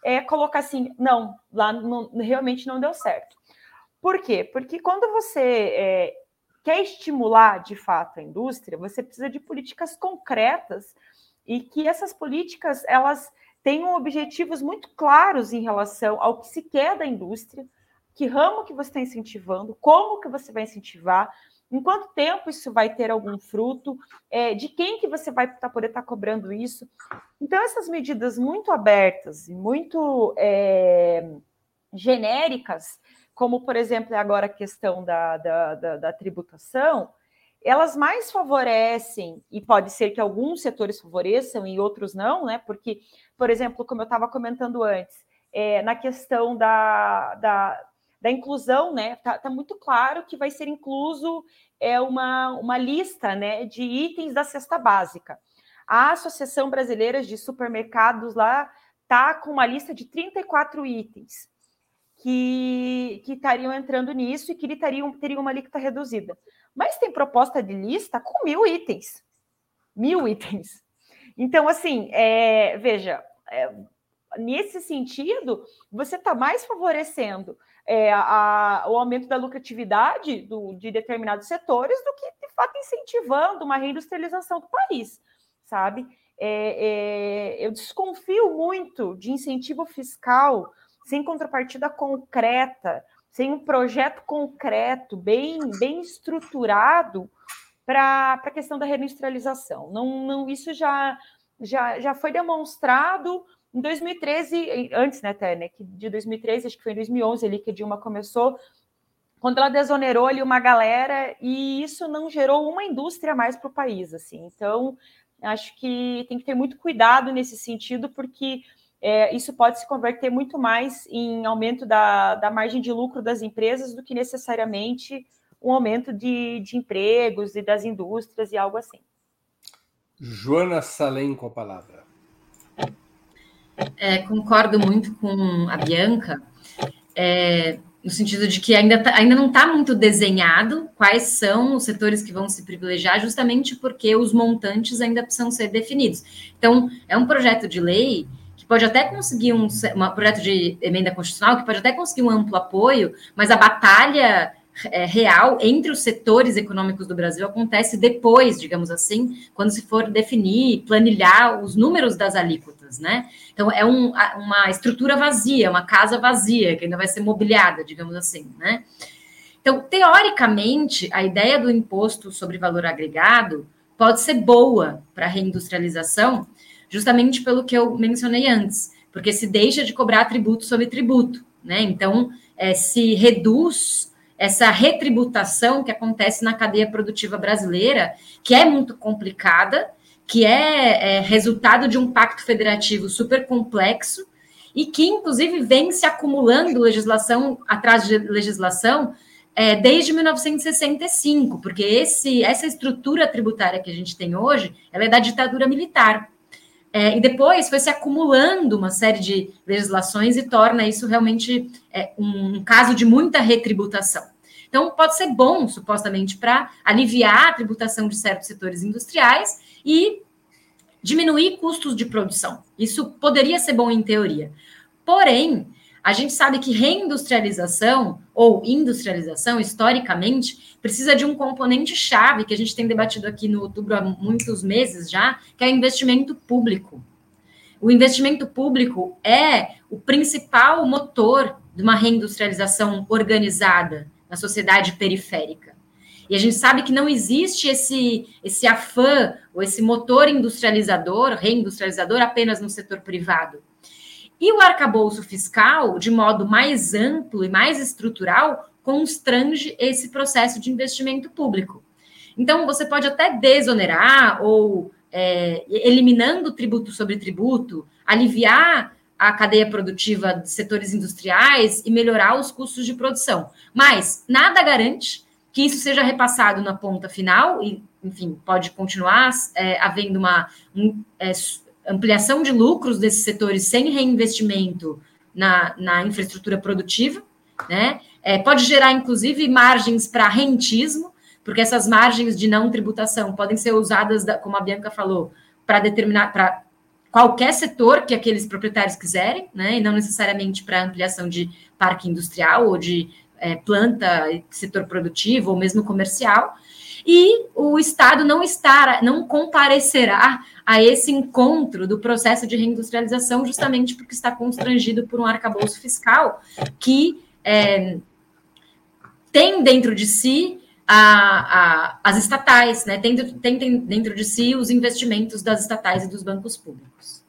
é, colocar assim, não, lá realmente não deu certo. Por quê? Porque quando você é, quer estimular de fato a indústria, você precisa de políticas concretas e que essas políticas elas tenham objetivos muito claros em relação ao que se quer da indústria, que ramo que você está incentivando, como que você vai incentivar, em quanto tempo isso vai ter algum fruto, é, de quem que você vai tá, poder estar tá cobrando isso. Então, essas medidas muito abertas e muito é, genéricas, como, por exemplo, agora a questão da, da, da, da tributação, elas mais favorecem, e pode ser que alguns setores favoreçam e outros não, né? Porque, por exemplo, como eu estava comentando antes, é, na questão da, da, da inclusão, né? Tá, tá, muito claro que vai ser incluso é, uma, uma lista né, de itens da cesta básica. A Associação Brasileira de Supermercados lá tá com uma lista de 34 itens que, que estariam entrando nisso e que teriam, teriam uma alíquota reduzida. Mas tem proposta de lista com mil itens. Mil itens. Então, assim, é, veja, é, nesse sentido, você está mais favorecendo é, a, o aumento da lucratividade do, de determinados setores do que, de fato, incentivando uma reindustrialização do país, sabe? É, é, eu desconfio muito de incentivo fiscal sem contrapartida concreta sem um projeto concreto, bem, bem estruturado para a questão da reindustrialização. Não, não, isso já, já, já foi demonstrado em 2013, antes, né, até, né, que de 2013, acho que foi em 2011 ali que a Dilma começou, quando ela desonerou ali uma galera, e isso não gerou uma indústria mais para o país, assim. Então, acho que tem que ter muito cuidado nesse sentido, porque é, isso pode se converter muito mais em aumento da, da margem de lucro das empresas do que necessariamente um aumento de, de empregos e das indústrias e algo assim. Joana Salem com a palavra. É, concordo muito com a Bianca, é, no sentido de que ainda, tá, ainda não está muito desenhado quais são os setores que vão se privilegiar, justamente porque os montantes ainda precisam ser definidos. Então, é um projeto de lei pode até conseguir um, um projeto de emenda constitucional, que pode até conseguir um amplo apoio, mas a batalha é, real entre os setores econômicos do Brasil acontece depois, digamos assim, quando se for definir, planilhar os números das alíquotas, né? Então é um, uma estrutura vazia, uma casa vazia que ainda vai ser mobiliada, digamos assim, né? Então, teoricamente, a ideia do imposto sobre valor agregado pode ser boa para a reindustrialização, justamente pelo que eu mencionei antes, porque se deixa de cobrar tributo sobre tributo, né? Então, é, se reduz essa retributação que acontece na cadeia produtiva brasileira, que é muito complicada, que é, é resultado de um pacto federativo super complexo e que, inclusive, vem se acumulando legislação atrás de legislação é, desde 1965, porque esse, essa estrutura tributária que a gente tem hoje, ela é da ditadura militar. É, e depois foi se acumulando uma série de legislações e torna isso realmente é, um caso de muita retributação. Então, pode ser bom, supostamente, para aliviar a tributação de certos setores industriais e diminuir custos de produção. Isso poderia ser bom em teoria. Porém, a gente sabe que reindustrialização ou industrialização, historicamente, precisa de um componente chave que a gente tem debatido aqui no outubro há muitos meses já, que é o investimento público. O investimento público é o principal motor de uma reindustrialização organizada na sociedade periférica. E a gente sabe que não existe esse, esse afã ou esse motor industrializador, reindustrializador apenas no setor privado e o arcabouço fiscal, de modo mais amplo e mais estrutural, constrange esse processo de investimento público. Então, você pode até desonerar ou é, eliminando tributo sobre tributo, aliviar a cadeia produtiva de setores industriais e melhorar os custos de produção. Mas nada garante que isso seja repassado na ponta final e, enfim, pode continuar é, havendo uma um, é, ampliação de lucros desses setores sem reinvestimento na, na infraestrutura produtiva, né? É, pode gerar, inclusive, margens para rentismo, porque essas margens de não tributação podem ser usadas, da, como a Bianca falou, para determinar para qualquer setor que aqueles proprietários quiserem, né? E não necessariamente para ampliação de parque industrial ou de é, planta, setor produtivo ou mesmo comercial, e o Estado não estará, não comparecerá a esse encontro do processo de reindustrialização, justamente porque está constrangido por um arcabouço fiscal que é, tem dentro de si a, a, as estatais, né? Tem, tem, tem dentro de si os investimentos das estatais e dos bancos públicos.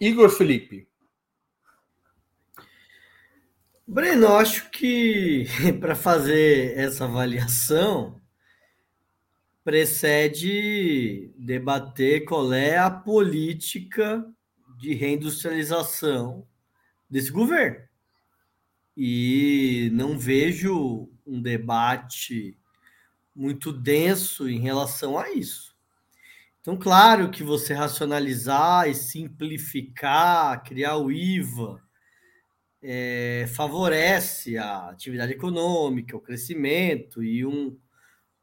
Igor Felipe. Breno, acho que [laughs] para fazer essa avaliação precede debater qual é a política de reindustrialização desse governo. E não vejo um debate muito denso em relação a isso. Então, claro que você racionalizar e simplificar, criar o IVA, é, favorece a atividade econômica, o crescimento e um,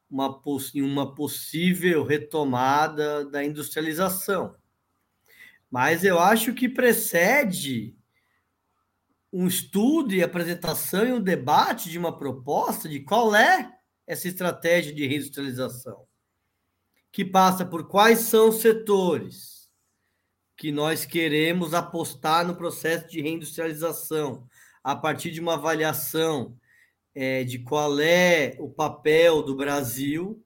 uma, uma possível retomada da industrialização. Mas eu acho que precede um estudo e apresentação e um debate de uma proposta de qual é essa estratégia de reindustrialização, que passa por quais são os setores que nós queremos apostar no processo de reindustrialização, a partir de uma avaliação é, de qual é o papel do Brasil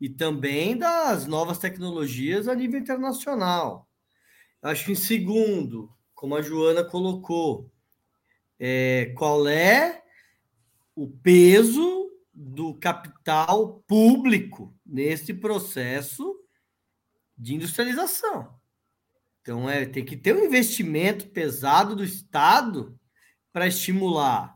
e também das novas tecnologias a nível internacional. Acho que em segundo, como a Joana colocou, é, qual é o peso do capital público nesse processo de industrialização. Então, é, tem que ter um investimento pesado do Estado para estimular.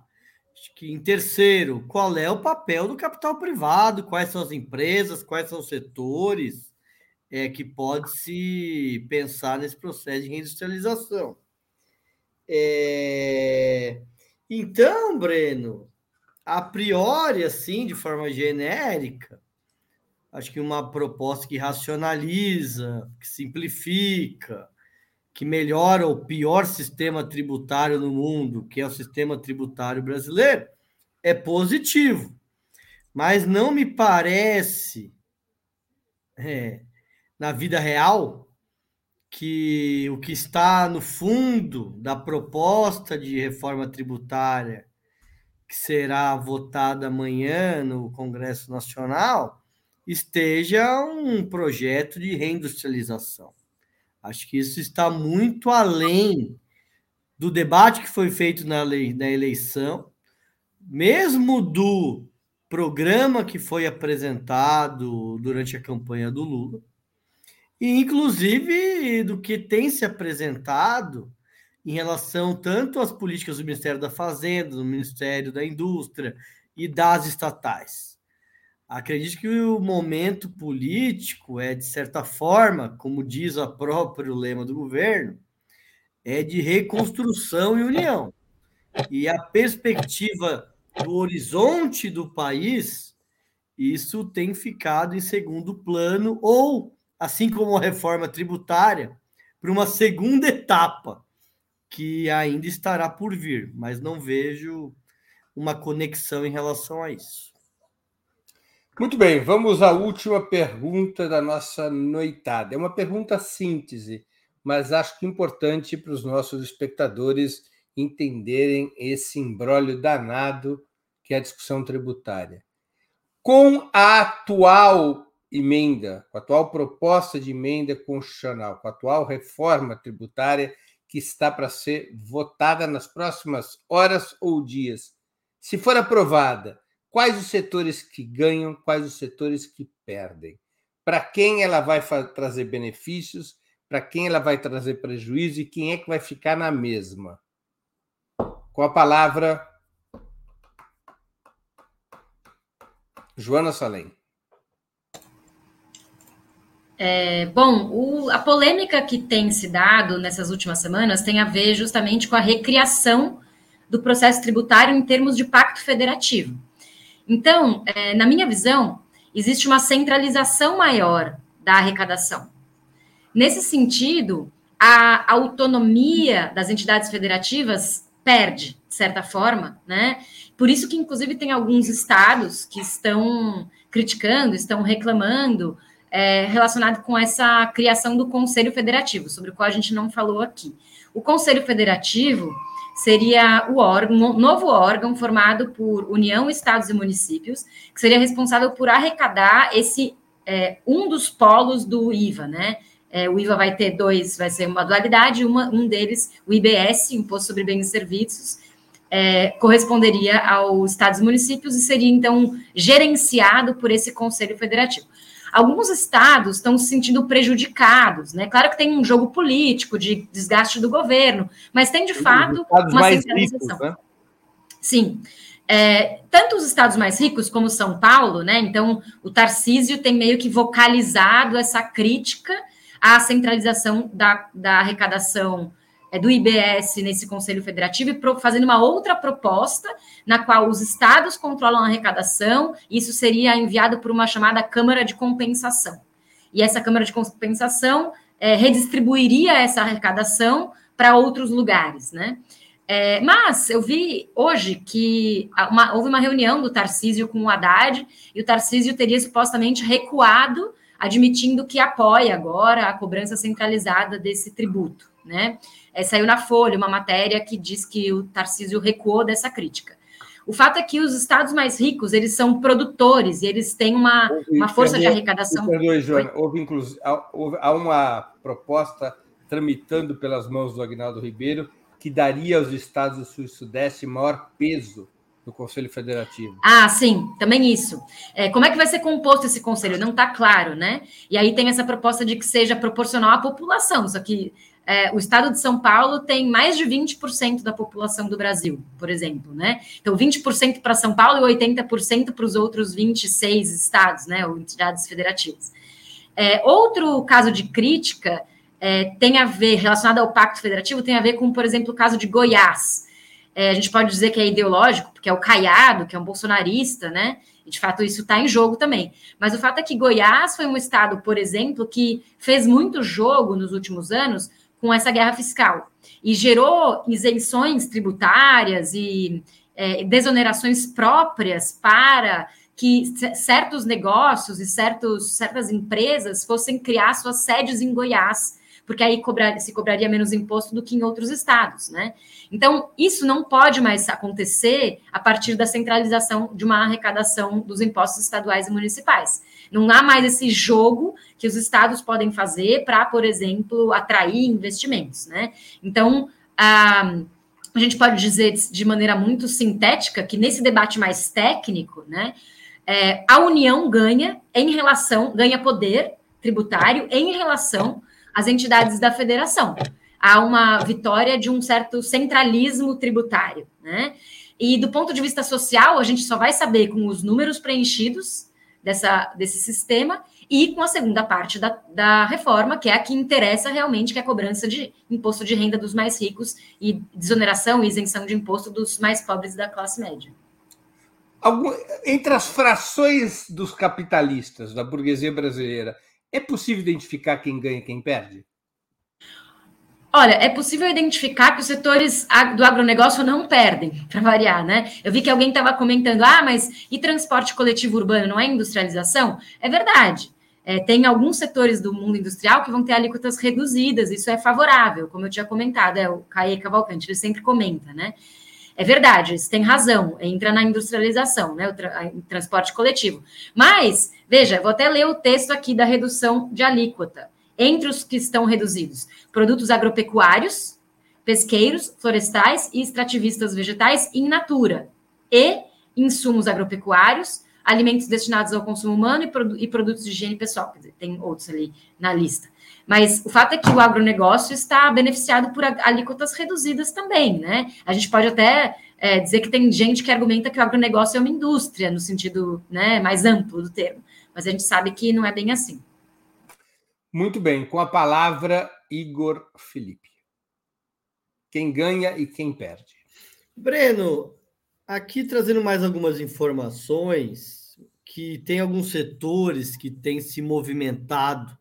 Que, em terceiro, qual é o papel do capital privado, quais são as empresas, quais são os setores é, que pode se pensar nesse processo de reindustrialização. É... Então, Breno, a priori, assim, de forma genérica, acho que uma proposta que racionaliza, que simplifica, que melhora o pior sistema tributário no mundo, que é o sistema tributário brasileiro, é positivo. Mas não me parece, é, na vida real, que o que está no fundo da proposta de reforma tributária que será votada amanhã no Congresso Nacional, esteja um projeto de reindustrialização. Acho que isso está muito além do debate que foi feito na, lei, na eleição, mesmo do programa que foi apresentado durante a campanha do Lula, e inclusive do que tem se apresentado em relação tanto às políticas do Ministério da Fazenda, do Ministério da Indústria e das estatais. Acredito que o momento político é, de certa forma, como diz o próprio lema do governo, é de reconstrução e união. E a perspectiva do horizonte do país, isso tem ficado em segundo plano, ou, assim como a reforma tributária, para uma segunda etapa que ainda estará por vir, mas não vejo uma conexão em relação a isso. Muito bem, vamos à última pergunta da nossa noitada. É uma pergunta síntese, mas acho que importante para os nossos espectadores entenderem esse embrólio danado que é a discussão tributária. Com a atual emenda, com a atual proposta de emenda constitucional, com a atual reforma tributária, que está para ser votada nas próximas horas ou dias, se for aprovada, quais os setores que ganham, quais os setores que perdem? Para quem ela vai trazer benefícios, para quem ela vai trazer prejuízo e quem é que vai ficar na mesma? Com a palavra, Joana Salem. É, bom, o, a polêmica que tem se dado nessas últimas semanas tem a ver justamente com a recriação do processo tributário em termos de pacto federativo. Então, é, na minha visão, existe uma centralização maior da arrecadação. Nesse sentido, a autonomia das entidades federativas perde, de certa forma, né? Por isso que, inclusive, tem alguns estados que estão criticando, estão reclamando é, relacionado com essa criação do Conselho Federativo, sobre o qual a gente não falou aqui. O Conselho Federativo seria o órgão, um novo órgão formado por União, Estados e Municípios, que seria responsável por arrecadar esse é, um dos polos do IVA, né? É, o IVA vai ter dois, vai ser uma dualidade, uma, um deles, o IBS, Imposto sobre Bens e Serviços, é, corresponderia aos estados e municípios e seria, então, gerenciado por esse Conselho Federativo. Alguns estados estão se sentindo prejudicados, né? Claro que tem um jogo político de desgaste do governo, mas tem de fato uma centralização. Ricos, né? Sim. É, tanto os estados mais ricos como São Paulo, né? Então, o Tarcísio tem meio que vocalizado essa crítica à centralização da, da arrecadação é, do IBS nesse Conselho Federativo e pro, fazendo uma outra proposta na qual os estados controlam a arrecadação, isso seria enviado por uma chamada Câmara de Compensação. E essa Câmara de Compensação é, redistribuiria essa arrecadação para outros lugares, né? É, mas eu vi hoje que uma, houve uma reunião do Tarcísio com o Haddad e o Tarcísio teria supostamente recuado, admitindo que apoia agora a cobrança centralizada desse tributo, né? É, saiu na Folha uma matéria que diz que o Tarcísio recuou dessa crítica. O fato é que os estados mais ricos, eles são produtores e eles têm uma, houve, uma força de arrecadação. Perdoe, Joana, houve, inclusive, houve, há uma proposta tramitando pelas mãos do Agnaldo Ribeiro que daria aos estados do Sul e Sudeste maior peso no Conselho Federativo. Ah, sim, também isso. É, como é que vai ser composto esse conselho? Não está claro, né? E aí tem essa proposta de que seja proporcional à população, só que é, o estado de São Paulo tem mais de 20% da população do Brasil, por exemplo, né? Então, 20% para São Paulo e 80% para os outros 26 estados, né, ou entidades federativas. É, outro caso de crítica é, tem a ver, relacionado ao Pacto Federativo, tem a ver com, por exemplo, o caso de Goiás. É, a gente pode dizer que é ideológico, porque é o Caiado, que é um bolsonarista, né? E de fato isso está em jogo também. Mas o fato é que Goiás foi um estado, por exemplo, que fez muito jogo nos últimos anos com essa guerra fiscal e gerou isenções tributárias e é, desonerações próprias para que certos negócios e certos, certas empresas fossem criar suas sedes em Goiás porque aí cobrar, se cobraria menos imposto do que em outros estados, né? Então, isso não pode mais acontecer a partir da centralização de uma arrecadação dos impostos estaduais e municipais. Não há mais esse jogo que os estados podem fazer para, por exemplo, atrair investimentos, né? Então, a, a gente pode dizer de maneira muito sintética que nesse debate mais técnico, né, é, a União ganha em relação, ganha poder tributário em relação as entidades da federação. Há uma vitória de um certo centralismo tributário, né? E do ponto de vista social, a gente só vai saber com os números preenchidos dessa, desse sistema e com a segunda parte da, da reforma, que é a que interessa realmente, que é a cobrança de imposto de renda dos mais ricos e desoneração e isenção de imposto dos mais pobres da classe média. Algum, entre as frações dos capitalistas da burguesia brasileira, é possível identificar quem ganha e quem perde? Olha, é possível identificar que os setores do agronegócio não perdem, [laughs] para variar, né? Eu vi que alguém estava comentando, ah, mas e transporte coletivo urbano não é industrialização? É verdade. É, tem alguns setores do mundo industrial que vão ter alíquotas reduzidas, isso é favorável, como eu tinha comentado, é o Caê Cavalcante, ele sempre comenta, né? É verdade, você tem razão, entra na industrialização, né? O tra transporte coletivo. Mas, veja, vou até ler o texto aqui da redução de alíquota. Entre os que estão reduzidos: produtos agropecuários, pesqueiros, florestais e extrativistas vegetais in natura, e insumos agropecuários, alimentos destinados ao consumo humano e, produ e produtos de higiene pessoal. Dizer, tem outros ali na lista. Mas o fato é que o agronegócio está beneficiado por alíquotas reduzidas também, né? A gente pode até é, dizer que tem gente que argumenta que o agronegócio é uma indústria, no sentido né, mais amplo do termo, mas a gente sabe que não é bem assim. Muito bem, com a palavra, Igor Felipe. Quem ganha e quem perde? Breno, aqui trazendo mais algumas informações que tem alguns setores que têm se movimentado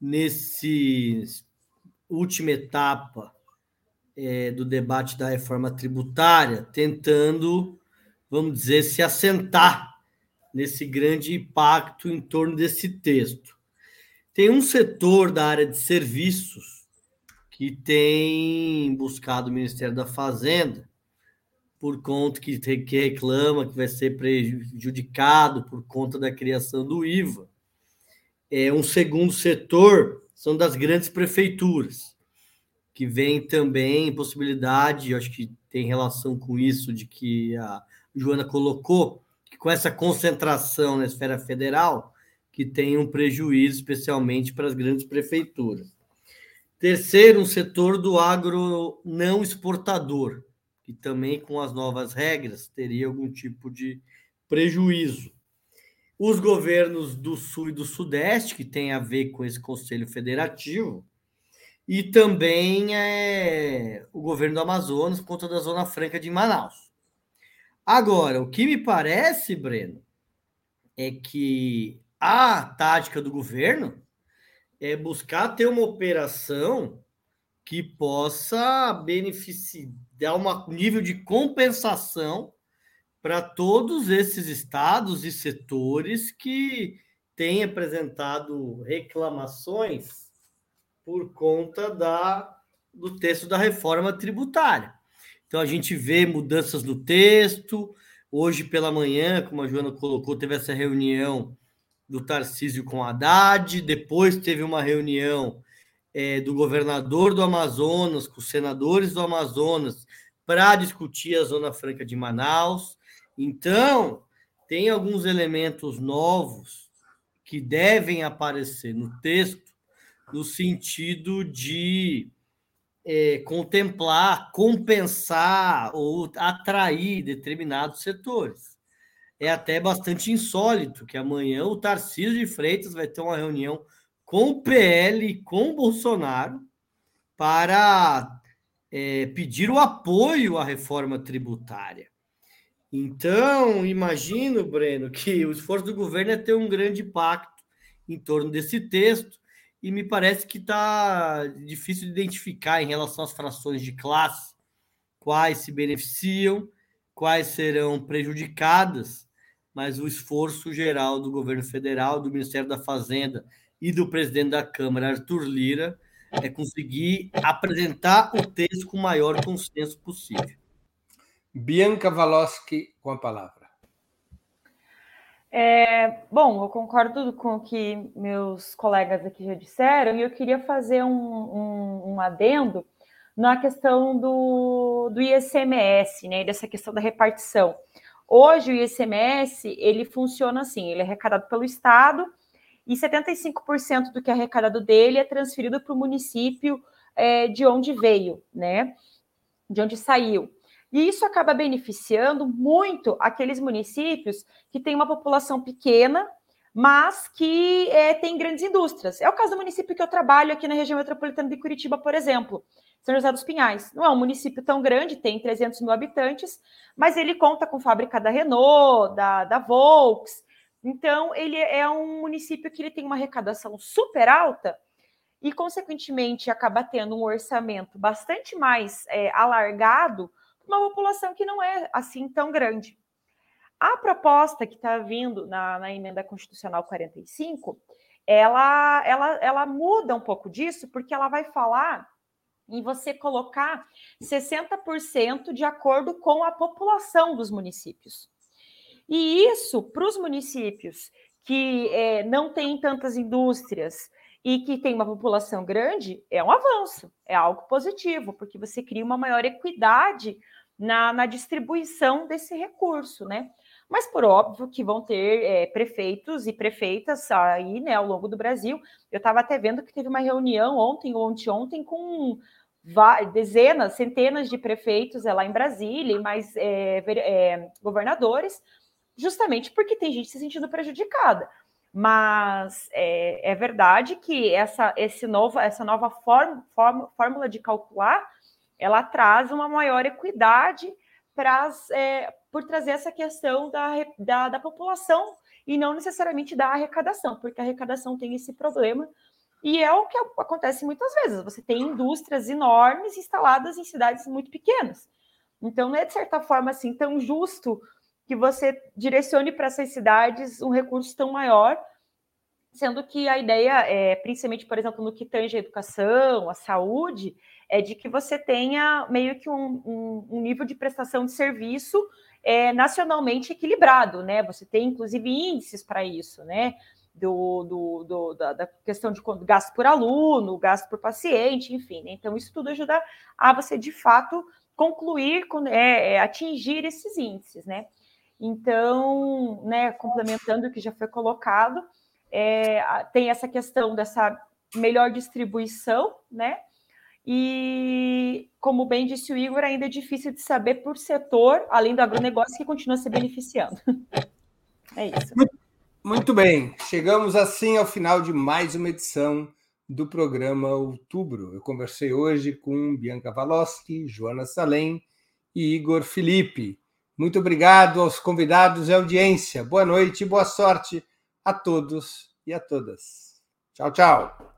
nesse última etapa é, do debate da reforma tributária, tentando, vamos dizer, se assentar nesse grande impacto em torno desse texto. Tem um setor da área de serviços que tem buscado o Ministério da Fazenda por conta que, que reclama que vai ser prejudicado por conta da criação do IVA. É um segundo setor são das grandes prefeituras, que vem também possibilidade, acho que tem relação com isso de que a Joana colocou, que com essa concentração na esfera federal, que tem um prejuízo especialmente para as grandes prefeituras. Terceiro, um setor do agro não exportador, que também com as novas regras teria algum tipo de prejuízo os governos do Sul e do Sudeste, que tem a ver com esse Conselho Federativo, e também é, o governo do Amazonas, por conta da Zona Franca de Manaus. Agora, o que me parece, Breno, é que a tática do governo é buscar ter uma operação que possa beneficiar, dar um nível de compensação para todos esses estados e setores que têm apresentado reclamações por conta da, do texto da reforma tributária. Então, a gente vê mudanças no texto. Hoje pela manhã, como a Joana colocou, teve essa reunião do Tarcísio com Haddad, depois teve uma reunião é, do governador do Amazonas, com os senadores do Amazonas, para discutir a Zona Franca de Manaus. Então, tem alguns elementos novos que devem aparecer no texto, no sentido de é, contemplar, compensar ou atrair determinados setores. É até bastante insólito que amanhã o Tarcísio de Freitas vai ter uma reunião com o PL e com o Bolsonaro para é, pedir o apoio à reforma tributária. Então, imagino, Breno, que o esforço do governo é ter um grande impacto em torno desse texto, e me parece que está difícil de identificar em relação às frações de classe quais se beneficiam, quais serão prejudicadas, mas o esforço geral do governo federal, do Ministério da Fazenda e do presidente da Câmara, Arthur Lira, é conseguir apresentar o texto com o maior consenso possível. Bianca Valoschi com a palavra. É, bom, eu concordo com o que meus colegas aqui já disseram e eu queria fazer um, um, um adendo na questão do, do ICMS, né, dessa questão da repartição. Hoje o ICMS ele funciona assim, ele é arrecadado pelo Estado e 75% do que é arrecadado dele é transferido para o município é, de onde veio, né, de onde saiu. E isso acaba beneficiando muito aqueles municípios que têm uma população pequena, mas que é, tem grandes indústrias. É o caso do município que eu trabalho aqui na região metropolitana de Curitiba, por exemplo, São José dos Pinhais. Não é um município tão grande, tem 300 mil habitantes, mas ele conta com fábrica da Renault, da, da Volks. Então, ele é um município que ele tem uma arrecadação super alta e, consequentemente, acaba tendo um orçamento bastante mais é, alargado uma população que não é assim tão grande. A proposta que está vindo na, na, emenda constitucional 45, ela, ela, ela muda um pouco disso, porque ela vai falar em você colocar 60% de acordo com a população dos municípios. E isso, para os municípios que é, não têm tantas indústrias e que tem uma população grande, é um avanço, é algo positivo, porque você cria uma maior equidade na, na distribuição desse recurso, né? Mas por óbvio que vão ter é, prefeitos e prefeitas aí, né, ao longo do Brasil. Eu estava até vendo que teve uma reunião ontem ou ontem com dezenas, centenas de prefeitos é, lá em Brasília e mais é, é, governadores, justamente porque tem gente se sentindo prejudicada. Mas é, é verdade que essa, esse novo, essa nova form, form, fórmula de calcular ela traz uma maior equidade para, é, por trazer essa questão da, da, da, população e não necessariamente da arrecadação, porque a arrecadação tem esse problema E é o que acontece muitas vezes. Você tem indústrias enormes instaladas em cidades muito pequenas. Então, não é de certa forma assim tão justo que você direcione para essas cidades um recurso tão maior, sendo que a ideia, é, principalmente, por exemplo, no que tange a educação, a saúde, é de que você tenha meio que um, um, um nível de prestação de serviço é, nacionalmente equilibrado, né? Você tem, inclusive, índices para isso, né? Do, do, do da, da, questão de gasto por aluno, gasto por paciente, enfim. Né? Então, isso tudo ajuda a você, de fato, concluir, é, é, atingir esses índices, né? Então, né, complementando o que já foi colocado, é, tem essa questão dessa melhor distribuição, né? E, como bem disse o Igor, ainda é difícil de saber por setor, além do agronegócio, que continua se beneficiando. É isso. Muito bem, chegamos assim ao final de mais uma edição do programa Outubro. Eu conversei hoje com Bianca Valoski, Joana Salem e Igor Felipe. Muito obrigado aos convidados e audiência. Boa noite e boa sorte a todos e a todas. Tchau, tchau.